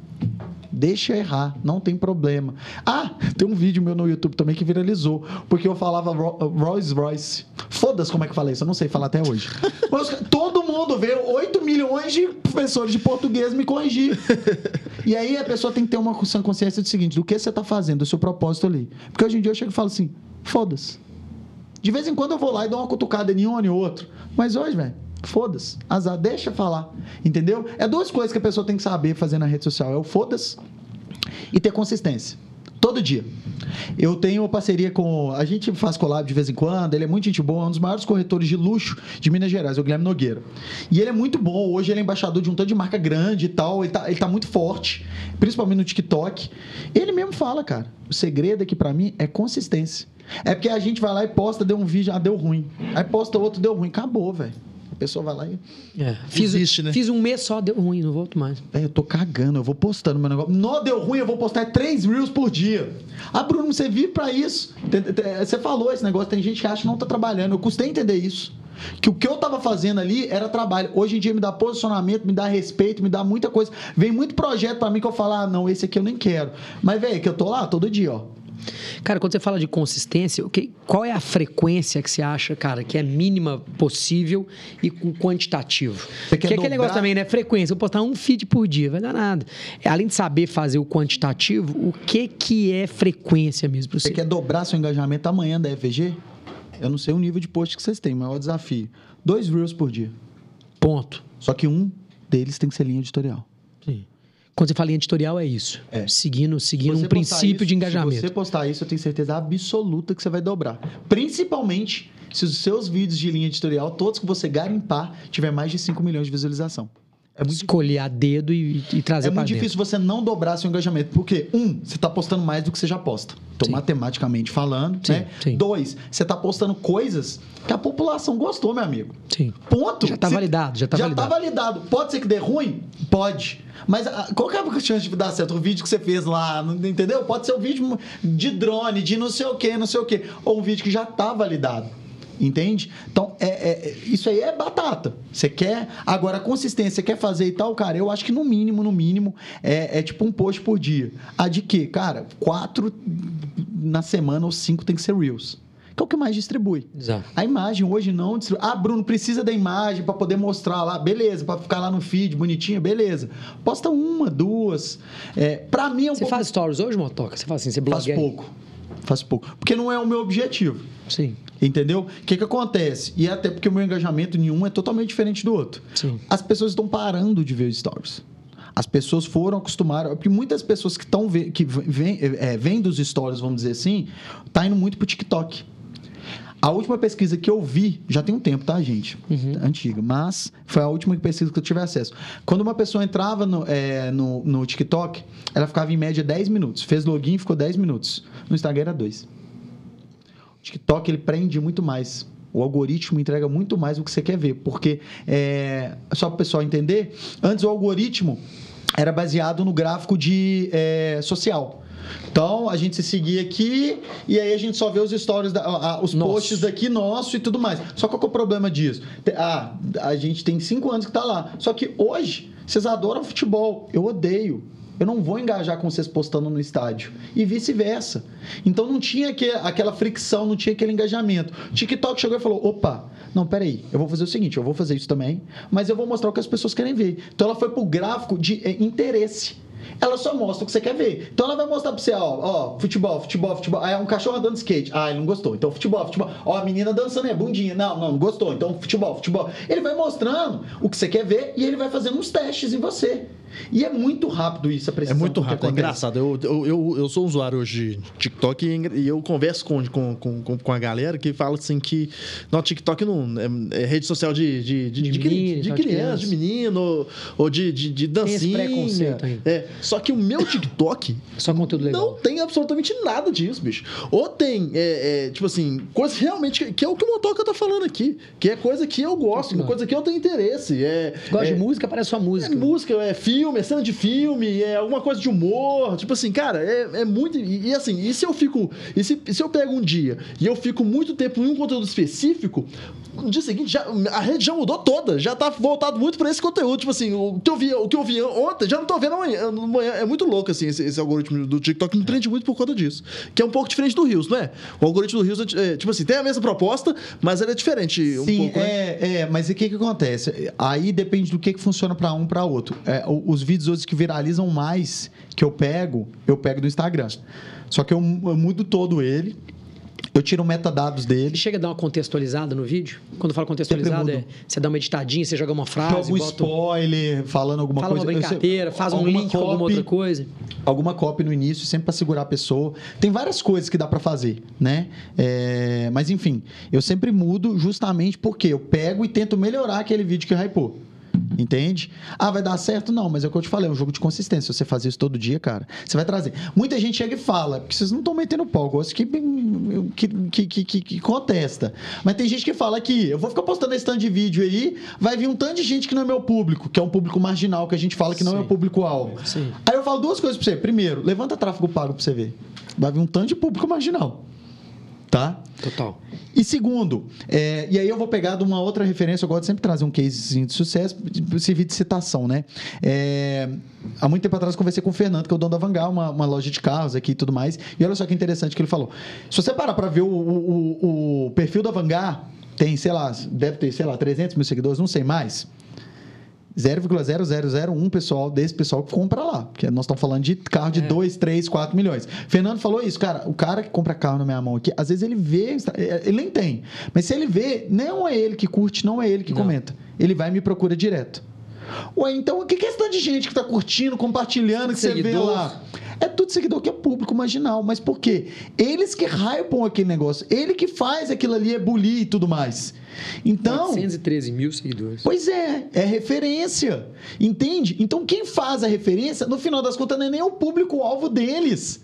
Deixa eu errar, não tem problema. Ah, tem um vídeo meu no YouTube também que viralizou, porque eu falava Ro- Rolls Royce. Foda-se como é que eu falei isso, eu não sei falar até hoje. [LAUGHS] Mas todo mundo vê 8 milhões de professores de português me corrigir. [LAUGHS] E aí a pessoa tem que ter uma consciência do seguinte: do que você está fazendo, do seu propósito ali. Porque hoje em dia eu chego e falo assim: foda-se. De vez em quando eu vou lá e dou uma cutucada em um e outro. Mas hoje, velho, foda-se. Azar, deixa falar. Entendeu? É duas coisas que a pessoa tem que saber fazer na rede social: é o foda-se e ter consistência. Todo dia. Eu tenho parceria com. A gente faz collab de vez em quando, ele é muito gente boa, é um dos maiores corretores de luxo de Minas Gerais, é o Guilherme Nogueira. E ele é muito bom, hoje ele é embaixador de um tanto de marca grande e tal, ele tá, ele tá muito forte, principalmente no TikTok. Ele mesmo fala, cara, o segredo aqui pra mim é consistência. É porque a gente vai lá e posta, deu um vídeo, ah, deu ruim. Aí posta outro, deu ruim. Acabou, velho. A pessoa vai lá e. É. Fiz, Existe, né? fiz um mês só, deu ruim, não volto mais. Véi, eu tô cagando, eu vou postando meu negócio. Não deu ruim, eu vou postar três reels por dia. Ah, Bruno, você vive pra isso. Você falou esse negócio, tem gente que acha que não tá trabalhando. Eu custei entender isso. Que o que eu tava fazendo ali era trabalho. Hoje em dia me dá posicionamento, me dá respeito, me dá muita coisa. Vem muito projeto pra mim que eu falo, ah, não, esse aqui eu nem quero. Mas, velho, que eu tô lá todo dia, ó. Cara, quando você fala de consistência, o que, qual é a frequência que você acha, cara, que é mínima possível e com quantitativo? Você quer Porque aquele dobrar- negócio também, né? Frequência, eu postar um feed por dia, vai dar nada. É, Além de saber fazer o quantitativo, o que que é frequência mesmo pra você? Você quer dobrar seu engajamento amanhã da FG? Eu não sei o nível de post que vocês têm, mas é o desafio. Dois reels por dia. Ponto. Só que um deles tem que ser linha editorial. Sim. Quando você fala em editorial, é isso. É. Seguindo, seguindo Se um princípio postar de isso- engajamento. Se você postar isso, eu tenho certeza absoluta que você vai dobrar. Principalmente se os seus vídeos de linha editorial, todos que você garimpar, tiver mais de 5 milhões de visualização. É muito Escolher a dedo e, e trazer é muito dentro. difícil você não dobrar seu engajamento. Porque, um, você está postando mais do que você já posta. Então, Sim. matematicamente falando, Sim, né? sim. Dois, você está postando coisas que a população gostou, meu amigo. Sim. Ponto. Já tá Se- validado, já tá já validado. tá validado. Pode ser que dê ruim? Pode. Mas ah, qual que é a chance de dar certo? O vídeo que você fez lá, entendeu? Pode ser um vídeo de drone, de não sei o que, não sei o que. Ou um vídeo que já tá validado. Entende? Então, é, é- isso aí é batata. Você quer. Agora, a consistência, você quer fazer e tal, cara, eu acho que no mínimo, no mínimo, é, é tipo um post por dia. A de quê? Cara, quatro na semana ou cinco tem que ser Reels. Que é o que mais distribui. Exato. A imagem hoje não distribui. Ah, Bruno, precisa da imagem para poder mostrar lá. Beleza, para ficar lá no feed bonitinho, beleza. Posta uma, duas. É, para mim é um Você pouco. faz stories hoje, Motoca? Você faz assim, você Faz blogueia? pouco. Faz pouco. Porque não é o meu objetivo. Sim. Entendeu? O que, que acontece? E até porque o meu engajamento em um é totalmente diferente do outro. Sim. As pessoas estão parando de ver stories. As pessoas foram acostumadas. Porque muitas pessoas que estão que vêm é, dos stories, vamos dizer assim, tá indo muito pro TikTok. A última pesquisa que eu vi, já tem um tempo, tá, gente? Antiga, mas foi a última pesquisa que eu tive acesso. Quando uma pessoa entrava no, é, no, no TikTok, ela ficava em média 10 minutos. Fez login, ficou 10 minutos. No Instagram era 2. O TikTok ele prende muito mais. O algoritmo entrega muito mais do que você quer ver. Porque, é, só para o pessoal entender, antes o algoritmo era baseado no gráfico de é, social. Então, a gente se seguia aqui e aí a gente só vê os stories, da, a- os Nosso. posts daqui nosso e tudo mais. Só qual que é o problema disso? Ah, a gente tem cinco anos que tá lá. Só que hoje, vocês adoram futebol. Eu odeio. Eu não vou engajar com vocês postando no estádio. E vice-versa. Então não tinha que- aquela fricção, não tinha aquele engajamento. TikTok chegou e falou: opa, não, peraí, eu vou fazer o seguinte, eu vou fazer isso também, mas eu vou mostrar o que as pessoas querem ver. Então ela foi pro gráfico de eh, interesse. Ela só mostra o que você quer ver. Então ela vai mostrar pra você, ó, ó, futebol, futebol, futebol. Ah, é um cachorro andando skate. Ah, ele não gostou. Então futebol, futebol. Ó, a menina dançando, é bundinha. Não, não, não gostou. Então futebol, futebol. Ele vai mostrando o que você quer ver e ele vai fazendo uns testes em você. E é muito rápido isso, a É precisão muito com que rápido, é engraçado. Eu, eu, eu, eu sou usuário hoje de TikTok e eu converso com, com, com, com- a galera que fala assim que no TikTok não é, é rede social de, de, de, De menino, de criança, criança. de menino, ou, ou de, de, de esse dancinha. preconceito ainda. É, só que o meu TikTok [LAUGHS] Só conteúdo legal. não tem absolutamente nada disso, bicho. Ou tem, é, é, tipo assim, coisa realmente que, é o que o Motoca tá falando aqui. Que é coisa que eu gosto, Claro. coisa que eu tenho interesse. É, Gosta é, de música, parece sua é música. música, é filme, é cena de filme, é alguma coisa de humor. Tipo assim, cara, é, é muito. E, e assim, e se eu fico. E se, se eu pego um dia e eu fico muito tempo em um conteúdo específico, no dia seguinte já, a rede já mudou toda, já tá voltado muito pra esse conteúdo. Tipo assim, o que eu vi, o que eu vi ontem, já não tô vendo amanhã. amanhã. É muito louco, assim, esse, esse algoritmo do TikTok me prende muito por conta disso. Que é um pouco diferente do Rios, não é? O algoritmo do Rios, é, é, tipo assim, tem a mesma proposta, mas ele é diferente um Sim, pouco, né? é, é, mas o que que acontece? Aí depende do que, que funciona para um para outro. É, o- os vídeos hoje que viralizam mais que eu pego, eu pego do Instagram. Só que eu, eu mudo todo ele, eu tiro metadados Ele dele, chega a dar uma contextualizada no vídeo? Quando fala contextualizada, é você dá uma editadinha, você joga uma frase, jogo um bota, spoiler, falando alguma fala uma coisa. Eu sei- brincadeira, faz um alguma link com alguma copy, outra coisa. alguma copy no início, sempre para segurar a pessoa. Tem várias coisas que dá para fazer, né? É, mas enfim, eu sempre mudo justamente porque eu pego e tento melhorar aquele vídeo que hypou. Entende? Ah, vai dar certo? Não, mas é o que eu te falei, é um jogo de consistência. Se você fazer isso todo dia, cara, você vai trazer. Muita gente chega e fala, porque vocês não estão metendo pau, eu gosto que, que, que, que, que- contesta. Mas tem gente que fala que eu vou ficar postando esse tanto de vídeo aí, vai vir um tanto de gente que não é meu público, que é um público marginal, que a gente fala que não é o público-alvo. Aí eu falo duas coisas pra você. Primeiro, levanta tráfego pago pra você ver. Vai vir um tanto de público marginal. Tá? Total. E segundo, é, e aí eu vou pegar de uma outra referência, eu gosto de sempre trazer um casezinho de sucesso, servir de citação, né? É, há muito tempo atrás eu conversei com o Fernando, que é o dono da Vanguard, uma, uma loja de carros aqui e tudo mais. E olha só que interessante que ele falou. Se você parar para ver o, o- o- o perfil da Vanguard, tem, sei lá, deve ter, sei lá, 300 mil seguidores, não sei mais. 0,0001 pessoal desse pessoal que compra lá. Porque nós estamos falando de carro de É. 2, 3, 4 milhões. Fernando falou isso, cara. O cara que compra carro na minha mão aqui, às vezes ele vê, ele nem tem. Mas se ele vê, não é ele que curte, não é ele que Não. comenta. Ele vai e me procura direto. Ué, então o que é esse tanto de gente que tá curtindo, compartilhando, que você vê Seguidor. lá? É tudo seguidor que é público marginal. Mas por quê? Eles que hypam aquele negócio. Ele que faz aquilo ali ebulir e tudo mais. Então. 413 mil seguidores. Pois é, é referência. Entende? Então quem faz a referência, no final das contas, não é nem o público-alvo deles.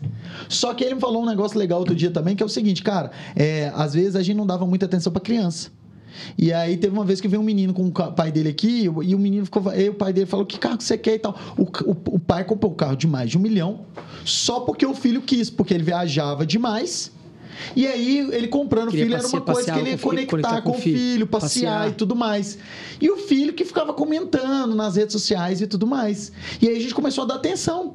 Só que ele me falou um negócio legal outro dia também, que é o seguinte, cara, é, às vezes a gente não dava muita atenção pra criança. E aí teve uma vez que veio um menino com o pai dele aqui, e o menino ficou. E o pai dele falou: que carro que você quer e tal. O, o, o pai comprou um carro de mais de um milhão, só porque o filho quis, porque ele viajava demais. E aí, ele comprando o filho era passear- uma coisa que ele ia com filho, conectar, conectar com o filho, passear, passear. e tudo mais. E o filho que ficava comentando nas redes sociais e tudo mais. E aí a gente começou a dar atenção.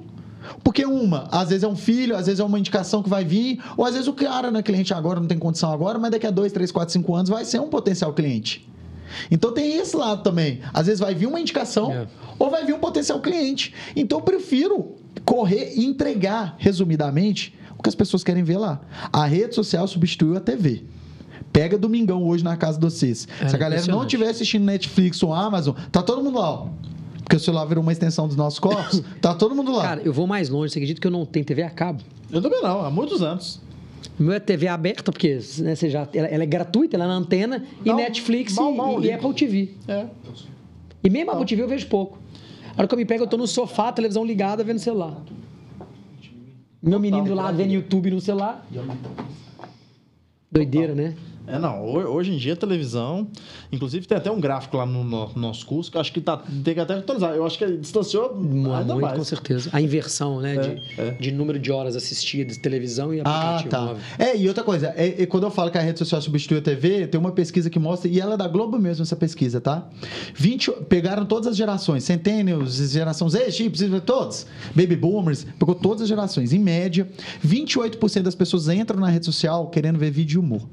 Porque uma, às vezes é um filho, às vezes é uma indicação que vai vir, ou às vezes o cara não é cliente agora, não tem condição agora, mas daqui a dois, três, quatro, cinco anos vai ser um potencial cliente. Então tem esse lado também. Às vezes vai vir uma indicação É. ou vai vir um potencial cliente. Então eu prefiro correr e entregar, resumidamente, o que as pessoas querem ver lá. A rede social substituiu a TV. Pega domingão hoje na casa de vocês. É, Se a galera não estiver assistindo Netflix ou Amazon, tá todo mundo lá, ó. Porque o celular virou uma extensão dos nossos corpos, [LAUGHS] tá todo mundo lá. Cara, eu vou mais longe. Você acredita que eu não tenho TV a cabo? Eu também não, há muitos anos. O Meu é TV aberta, porque né, você já, ela, ela é gratuita, ela é na antena, e Não, Netflix mal, e- mal e, ligo. Apple TV. É. E mesmo Apple TV eu vejo pouco. A hora que eu me pego, eu tô no sofá, televisão ligada, vendo celular. Meu menino do lado vendo YouTube no celular. Doideira, né? É, não. ho- Hoje em dia, a televisão. Inclusive, tem até um gráfico lá no, no- no nosso curso que eu acho que tá, tem que até atualizar. Eu acho que ele distanciou ainda Muito, mais. com certeza. A inversão, né? de, é. de número de horas assistidas, televisão e Ah, aplicativo tá. móvel. É, e outra coisa, é, é quando eu falo que a rede social substitui a TV, tem uma pesquisa que mostra, e ela é da Globo mesmo, essa pesquisa, tá? 20, pegaram todas as gerações, Centennials, geração Z, Chips, todos, Baby Boomers, pegou todas as gerações. Em média, 28% das pessoas entram na rede social querendo ver vídeo e humor.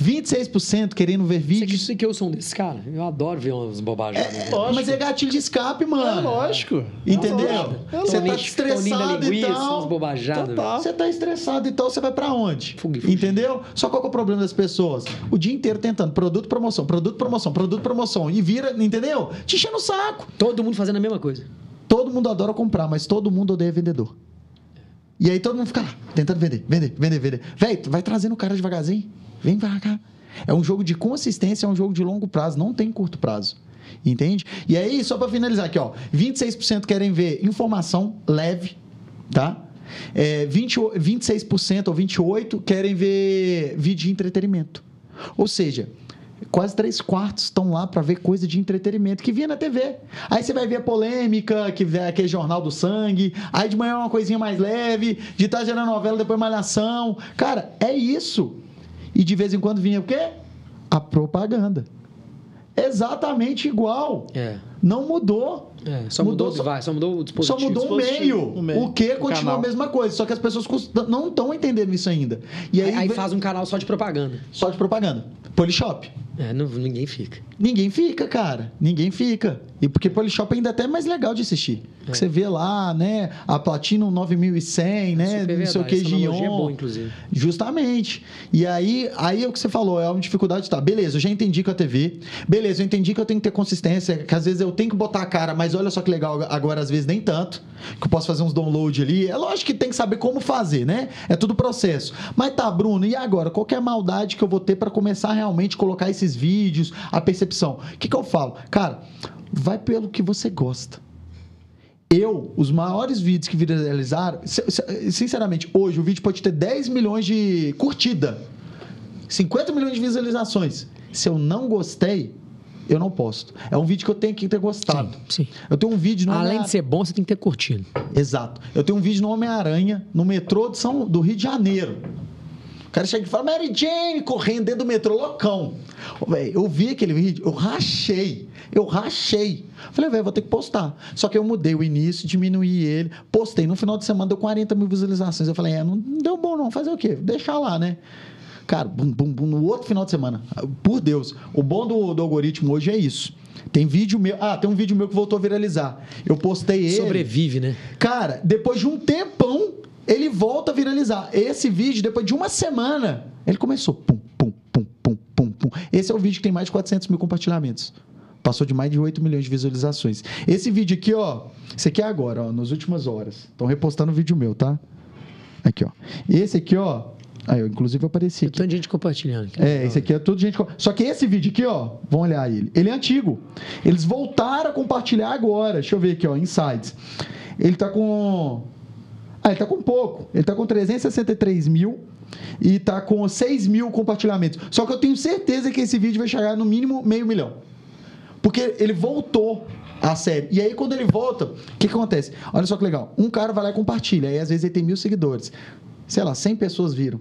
26% querendo ver Isso vídeo. aqui, isso aqui eu sou um desses caras. Eu adoro ver umas bobagens. É, né? mas é gatilho de escape, É mano. lógico. Entendeu? É Você lógico. tá estressado e tal. Umas bobajadas. Total. Você tá estressado e tal, você vai pra onde? Fuga e fugir. Entendeu? Só qual que é o problema das pessoas? O dia inteiro tentando produto, promoção, produto, promoção, produto, promoção. E vira, entendeu? Te enchendo o saco. Todo mundo fazendo a mesma coisa. Todo mundo adora comprar, mas todo mundo odeia vendedor. E aí todo mundo fica lá, tentando vender, vender, vender, vender. Véi, tu vai trazendo o cara devagarzinho. Vem pra cá. É um jogo de consistência, é um jogo de longo prazo, não tem curto prazo. Entende? E aí, só pra finalizar aqui, ó. 26% querem ver informação leve, tá? É, 20, o- 26% ou 28% querem ver vídeo de entretenimento. Ou seja, quase três quartos estão lá para ver coisa de entretenimento que via na TV. Aí você vai ver a polêmica, que vê aquele jornal do sangue. Aí de manhã é uma coisinha mais leve, de tarde era novela, depois malhação. Cara, é isso. E de vez em quando vinha o quê? A propaganda. Exatamente igual. É. Não mudou. É, só Mudou mudou, o só- device, só mudou o Só dispositivo. mudou o dispositivo, meio. o meio, O que o continua canal. a mesma coisa. Só que as pessoas não estão entendendo isso ainda. E aí, Aí, aí vem- faz um canal só de propaganda. só de propaganda. Polishop. É, não, ninguém fica. Ninguém fica, cara. Ninguém fica. E porque Polishop ainda é até mais legal de assistir. É. Porque Você vê lá, né? A Platinum 9100, né? Super não sei o que, analogia Gion. é boa, inclusive. Justamente. E aí, aí é o que você falou, é uma dificuldade, tá? Beleza, eu já entendi com a TV. Beleza, eu entendi que eu tenho que ter consistência, que às vezes eu tenho que botar a cara, mas olha só que legal, agora às vezes nem tanto. Que eu posso fazer uns download ali. É lógico que tem que saber como fazer, né? É tudo processo. Mas tá, Bruno, e agora? Qual que é a maldade que eu vou ter para começar a realmente colocar esses vídeos, a percepção? O que, que eu falo? Cara, vai pelo que você gosta. Eu, os maiores vídeos que viralizaram, sinceramente, hoje o vídeo pode ter 10 milhões de curtida, 50 milhões de visualizações. Se eu não gostei, eu não posto. É um vídeo que eu tenho que ter gostado. Sim. Eu tenho um vídeo Além Homem- de ser bom, você tem que ter curtido. Exato. Eu tenho um vídeo no Homem-Aranha, no metrô de São, do Rio de Janeiro. O cara chega e fala, Mary Jane, correndo dentro do metrô, loucão. Ô, véi, eu vi aquele vídeo, eu rachei. Eu rachei. Falei, velho, vou ter que postar. Só que eu mudei o início, diminuí ele, postei. No final de semana deu 40 mil visualizações. Eu falei, é, não deu bom não, fazer o quê? Deixar lá, né? Cara, bum, bum, bum, no outro final de semana. Por Deus, o bom do, do algoritmo hoje é isso. Tem vídeo meu. Ah, tem um vídeo meu que voltou a viralizar. Eu postei ele. Sobrevive, né? Cara, depois de um tempão, ele volta a viralizar. Esse vídeo, depois de uma semana, ele começou. Pum, pum, pum, pum, pum, pum. Esse é o vídeo que tem mais de 400 mil compartilhamentos. Passou de mais de 8 milhões de visualizações. Esse vídeo aqui, ó. Esse aqui é agora, ó, nas últimas horas. Estão repostando o vídeo meu, tá? Aqui, ó. Esse aqui, ó. Aí, eu, inclusive, eu apareci Tem aqui. tanta gente compartilhando. aqui. É, esse aqui é tudo gente. Só que esse vídeo aqui, ó, vão olhar ele. Ele é antigo. Eles voltaram a compartilhar agora. Deixa eu ver aqui, ó, Insights. Ele tá com. Ah, ele tá com pouco. Ele tá com 363 mil e tá com 6 mil compartilhamentos. Só que eu tenho certeza que esse vídeo vai chegar no mínimo meio milhão. Porque ele voltou à série. E aí, quando ele volta, o que, que acontece? Olha só que legal. Um cara vai lá e compartilha. Aí, às vezes, ele tem mil seguidores. Sei lá, 100 pessoas viram.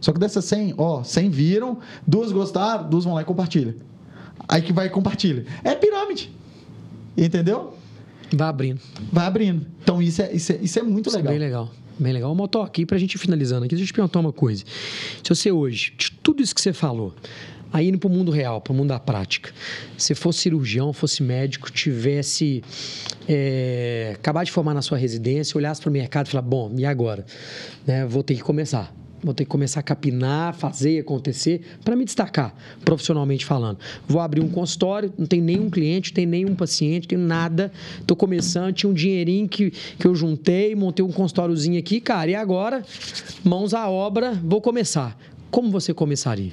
Só que dessas 100, ó, 100 viram, duas gostaram, duas vão lá e compartilha. Aí que vai e compartilha. É pirâmide. Entendeu? Vai abrindo. Vai abrindo. Então, isso é, isso é, isso é muito Isso legal. é bem legal. Bem legal. Motó, aqui pra gente ir finalizando aqui, deixa eu te perguntar uma coisa. Se você hoje, de tudo isso que você falou, aí indo pro mundo real, pro mundo da prática, se fosse cirurgião, fosse médico, tivesse é, acabar de formar na sua residência, olhasse pro mercado e falar, bom, e agora? Né, vou ter que começar. Vou ter que começar a capinar, fazer acontecer para me destacar, profissionalmente falando. Vou abrir um consultório, não tem nenhum cliente, tem nenhum paciente, tenho nada. Estou começando, tinha um dinheirinho que, que eu juntei, montei um consultóriozinho aqui, cara, e agora, mãos à obra, vou começar. Como você começaria?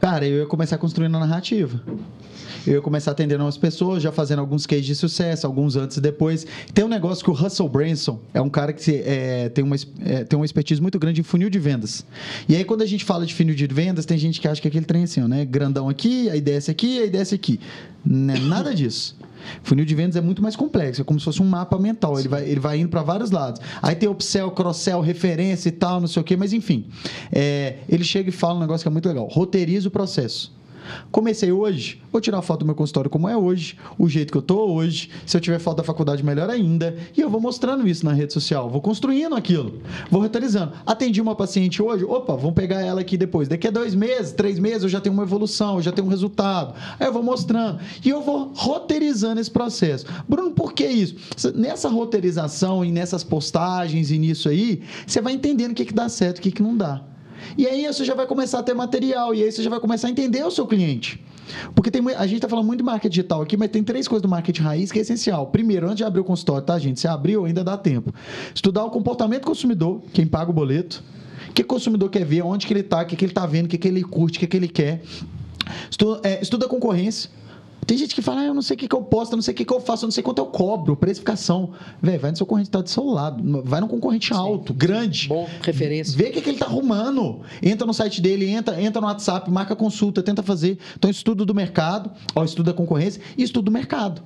Cara, eu ia começar construindo a narrativa. Eu começar atendendo umas pessoas, já fazendo alguns cases de sucesso, alguns antes e depois. Tem um negócio que o Russell Branson é um cara que é, tem, uma, é, tem uma expertise muito grande em funil de vendas. E aí, quando a gente fala de funil de vendas, tem gente que acha que é aquele trem assim, né? Grandão aqui, aí desce aqui, aí desce aqui. Não é nada disso. Funil de vendas é muito mais complexo, é como se fosse um mapa mental. Ele vai, ele vai indo para vários lados. Aí tem upsell, cross-sell, referência e tal, não sei o quê, mas enfim. É, ele chega e fala um negócio que é muito legal: roteiriza o processo. Comecei hoje, vou tirar foto do meu consultório como é hoje, o jeito que eu tô hoje. Se eu tiver foto da faculdade, melhor ainda. E eu vou mostrando isso na rede social, vou construindo aquilo, vou roteirizando. Atendi uma paciente hoje, opa, vamos pegar ela aqui depois. Daqui a dois meses, três meses, eu já tenho uma evolução, eu já tenho um resultado. Aí eu vou mostrando. E eu vou roteirizando esse processo. Bruno, por que isso? Nessa roteirização e nessas postagens e nisso aí, você vai entendendo o que, que dá certo e o que, que não dá. E aí você já vai começar a ter material, e aí você já vai começar a entender o seu cliente. Porque tem, a gente está falando muito de marketing digital aqui, mas tem três coisas do marketing raiz que é essencial. Primeiro, antes de abrir o consultório, tá, gente? Se abriu, ainda dá tempo. Estudar o comportamento do consumidor, quem paga o boleto. O que o consumidor quer ver, onde que ele está, o que, que ele está vendo, o que, que ele curte, o que, que ele quer. Estuda, é, estuda a concorrência. Tem gente que fala, ah, eu não sei o que, que eu posto, eu não sei o que, que eu faço, eu não sei quanto eu cobro, precificação. Velho, vai no seu concorrente, tá do seu lado. Vai no concorrente Sim. alto, grande. Bom, referência. Vê o que, que ele tá arrumando. Entra no site dele, entra, entra no WhatsApp, marca consulta, tenta fazer. Então, estudo do mercado, ó, estudo da concorrência e estudo do mercado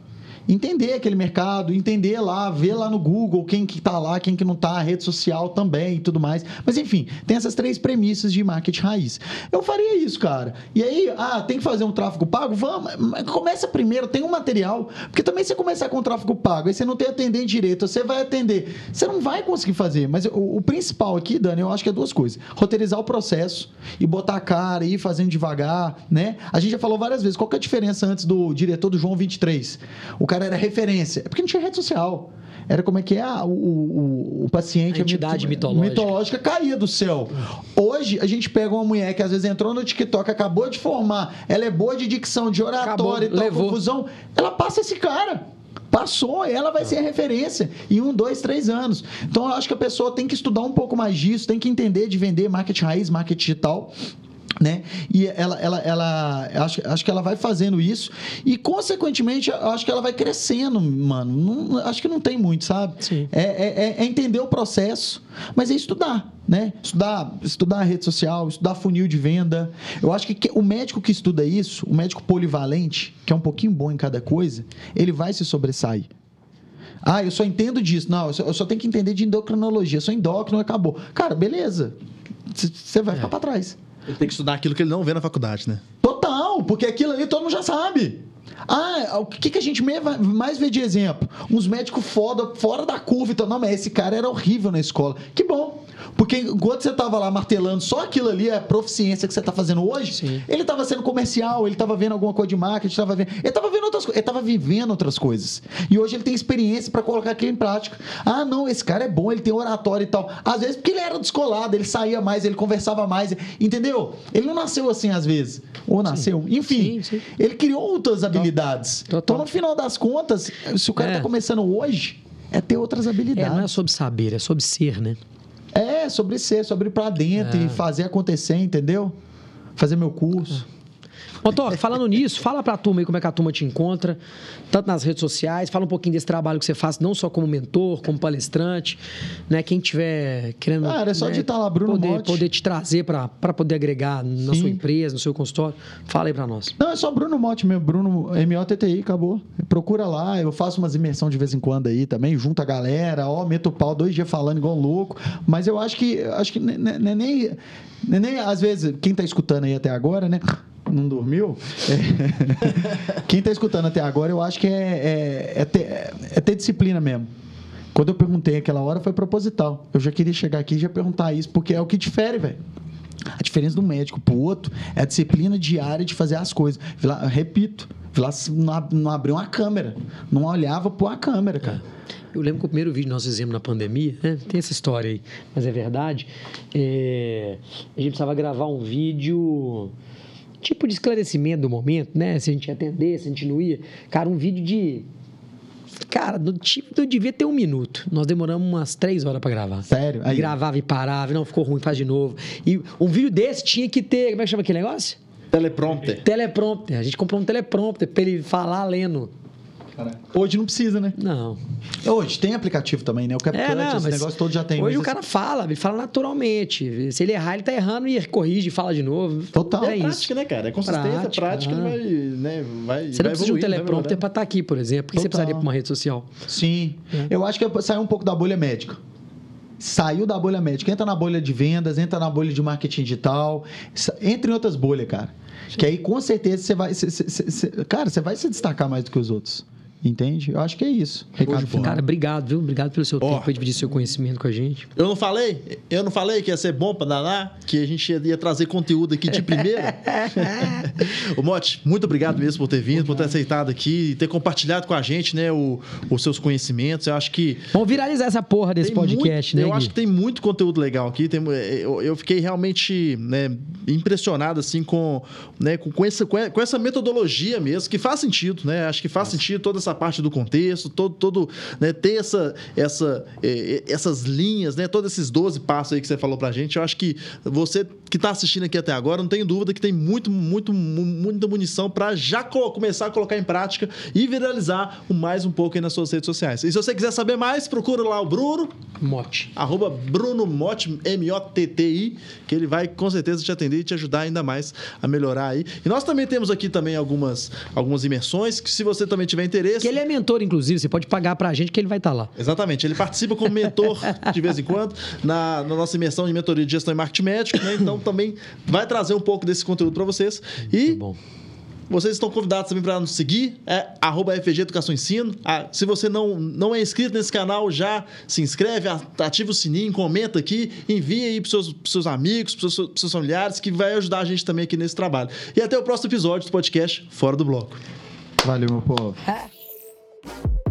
entender aquele mercado, entender lá, ver lá no Google quem que tá lá, quem que não tá, rede social também e tudo mais. Mas enfim, tem essas três premissas de marketing raiz. Eu faria isso, cara. E aí, ah, tem que fazer um tráfego pago? Vamos, começa primeiro, tem um material, porque também você começar com tráfego pago, aí você não tem atendente direito, você vai atender, você não vai conseguir fazer. Mas o, o principal aqui, Dani, eu acho que é duas coisas: roteirizar o processo e botar a cara e ir fazendo devagar, né? A gente já falou várias vezes, qual que é a diferença antes do diretor do João 23? O cara era referência. É porque não tinha rede social. Era como é que é ah, o, o, o paciente. A entidade mitológica. mitológica caía do céu. Hoje, a gente pega uma mulher que às vezes entrou no TikTok, acabou de formar, ela é boa de dicção, de oratória e tal, confusão. Ela passa esse cara. Passou, ela vai ser a referência em um, dois, três anos. Então, eu acho que a pessoa tem que estudar um pouco mais disso, tem que entender de vender marketing raiz, marketing digital né? E ela, ela, ela acho, acho que ela vai fazendo isso e, consequentemente, acho que ela vai crescendo, mano. Não, acho que não tem muito, sabe? É, é, é, é, entender o processo, mas é estudar, né? Estudar, estudar a rede social, estudar funil de venda. Eu acho que o médico que estuda isso, o médico polivalente, que é um pouquinho bom em cada coisa, ele vai se sobressair. Ah, eu só entendo disso. Não, eu só, eu só tenho que entender de endocrinologia. Eu sou endócrino, acabou. Cara, beleza. Você vai ficar é. para trás. Ele tem que estudar aquilo que ele não vê na faculdade, né? Total, porque aquilo ali todo mundo já sabe. Ah, o que, que a gente mais vê de exemplo? Uns médicos foda, fora da curva e tal. Não, mas esse cara era horrível na escola. Que bom. Porque enquanto você estava lá martelando só aquilo ali, a proficiência que você está fazendo hoje, Sim. ele estava sendo comercial, ele estava vendo alguma coisa de marketing, estava vendo. Ele estava vendo outras coisas, ele estava vivendo outras coisas. E hoje ele tem experiência para colocar aquilo em prática. Ah, não, esse cara é bom, ele tem oratório e tal. Às vezes porque ele era descolado, ele saía mais, ele conversava mais, entendeu? Ele não nasceu assim às vezes. Ou nasceu. Sim. Enfim, sim, ele criou outras habilidades. Total. Então, no final das contas, se o cara está é. começando hoje, é ter outras habilidades. É, não é sobre saber, é sobre ser, né? É, sobre ser, sobre ir pra dentro é. e fazer acontecer, entendeu? Fazer meu curso. Ô, Toque, falando nisso, fala pra turma aí como é que a turma te encontra, tanto nas redes sociais, fala um pouquinho desse trabalho que você faz, não só como mentor, como palestrante, né? Quem tiver querendo. Cara, é só né, digitar lá, Bruno poder, Motti. poder te trazer para poder agregar na Sim. sua empresa, no seu consultório. Fala aí pra nós. Não, é só Bruno Motti mesmo, Bruno M-O-T-T-I, acabou. Procura lá, eu faço umas imersão de vez em quando aí também, junto a galera, ó, meto o pau dois dias falando igual um louco. Mas eu acho que, acho que nem, nem, nem às vezes, quem tá escutando aí até agora, né? Não dormiu. É... [LAUGHS] Quem está escutando até agora, eu acho que é, é, é, ter, é ter disciplina mesmo. Quando eu perguntei aquela hora, foi proposital. Eu já queria chegar aqui e já perguntar isso, porque é o que difere, velho. A diferença do médico pro outro é a disciplina diária de fazer as coisas. Lá, repito, lá não abriu uma câmera, não olhava para a câmera, cara. Eu lembro que o primeiro vídeo que nós fizemos na pandemia, né? tem essa história aí, mas é verdade. É... A gente precisava gravar um vídeo tipo de esclarecimento do momento, né? Se a gente ia atender, se a gente não ia. Cara, um vídeo de. Cara, do tipo, eu devia ter um minuto. Nós demoramos umas três horas para gravar. Sério? Aí. Gravava e parava, não, ficou ruim, faz de novo. E um vídeo desse tinha que ter. Como é que chama aquele negócio? Teleprompter. Teleprompter. A gente comprou um teleprompter para ele falar lendo. Hoje não precisa, né? Não. Hoje tem aplicativo também, né? O CapCut, é, não, esse negócio todo já tem. Hoje o cara fala, ele fala naturalmente. Se ele errar, ele tá errando e corrige e fala de novo. Total. É, é prática, né, cara? É consistência, prática, prática ele vai, né, vai Você não precisa de um teleprompter para estar tá aqui, por exemplo. Por que você precisaria para uma rede social? Sim. É. Eu acho que é sair um pouco da bolha médica. saiu da bolha médica, entra na bolha de vendas, entra na bolha de marketing digital, em outras bolhas, cara. Que aí com certeza você vai. cê- cê- cê- cara, você vai se destacar mais do que os outros. Entende? Eu acho que é isso. Recado final. Cara, obrigado, viu? Obrigado pelo seu Ó. tempo e dividir seu conhecimento com a gente. Eu não falei? Eu não falei que ia ser bom pra danar? Que a gente ia, trazer conteúdo aqui de primeira? [LAUGHS] Ô, Mote, muito obrigado mesmo por ter vindo, por ter aceitado aqui e ter compartilhado com a gente, né, o- os seus conhecimentos. Eu acho que Vamos viralizar essa porra desse podcast, muito- né? Eu Gui? acho que tem muito conteúdo legal aqui. Tem, eu, eu fiquei realmente né, impressionado assim com, né, com, com, essa, com com essa metodologia mesmo, que faz sentido, né? Acho que faz sentido toda essa parte do contexto, todo, todo né, ter essa, essa, eh, essas linhas, né? Todos esses 12 passos aí que você falou pra gente. Eu acho que você que está assistindo aqui até agora, não tenho dúvida que tem muito, muito, mu- muita munição para já co- começar a colocar em prática e viralizar o mais um pouco aí nas suas redes sociais. E se você quiser saber mais, procura lá o Bruno, Mote. arroba Bruno M-O-T-T-I, que ele vai com certeza te atender e te ajudar ainda mais a melhorar aí. E nós também temos aqui também algumas, algumas imersões, que se você também tiver interesse... Que ele é mentor, inclusive, você pode pagar pra gente que ele vai estar lá. Exatamente, ele participa como mentor [LAUGHS] de vez em quando na, na nossa imersão de mentoria de gestão e marketing médico, né? Então também vai trazer um pouco desse conteúdo para vocês. E Tá bom. vocês estão convidados também para nos seguir, é arroba FG Educação Ensino. Ah, se você não, não é inscrito nesse canal, já se inscreve, a- ativa o sininho, comenta aqui, envia aí para seus, pros seus amigos, para seus, pros seus familiares, que vai ajudar a gente também aqui nesse trabalho. E até o próximo episódio do podcast Fora do Bloco. Valeu, meu povo. Ah. you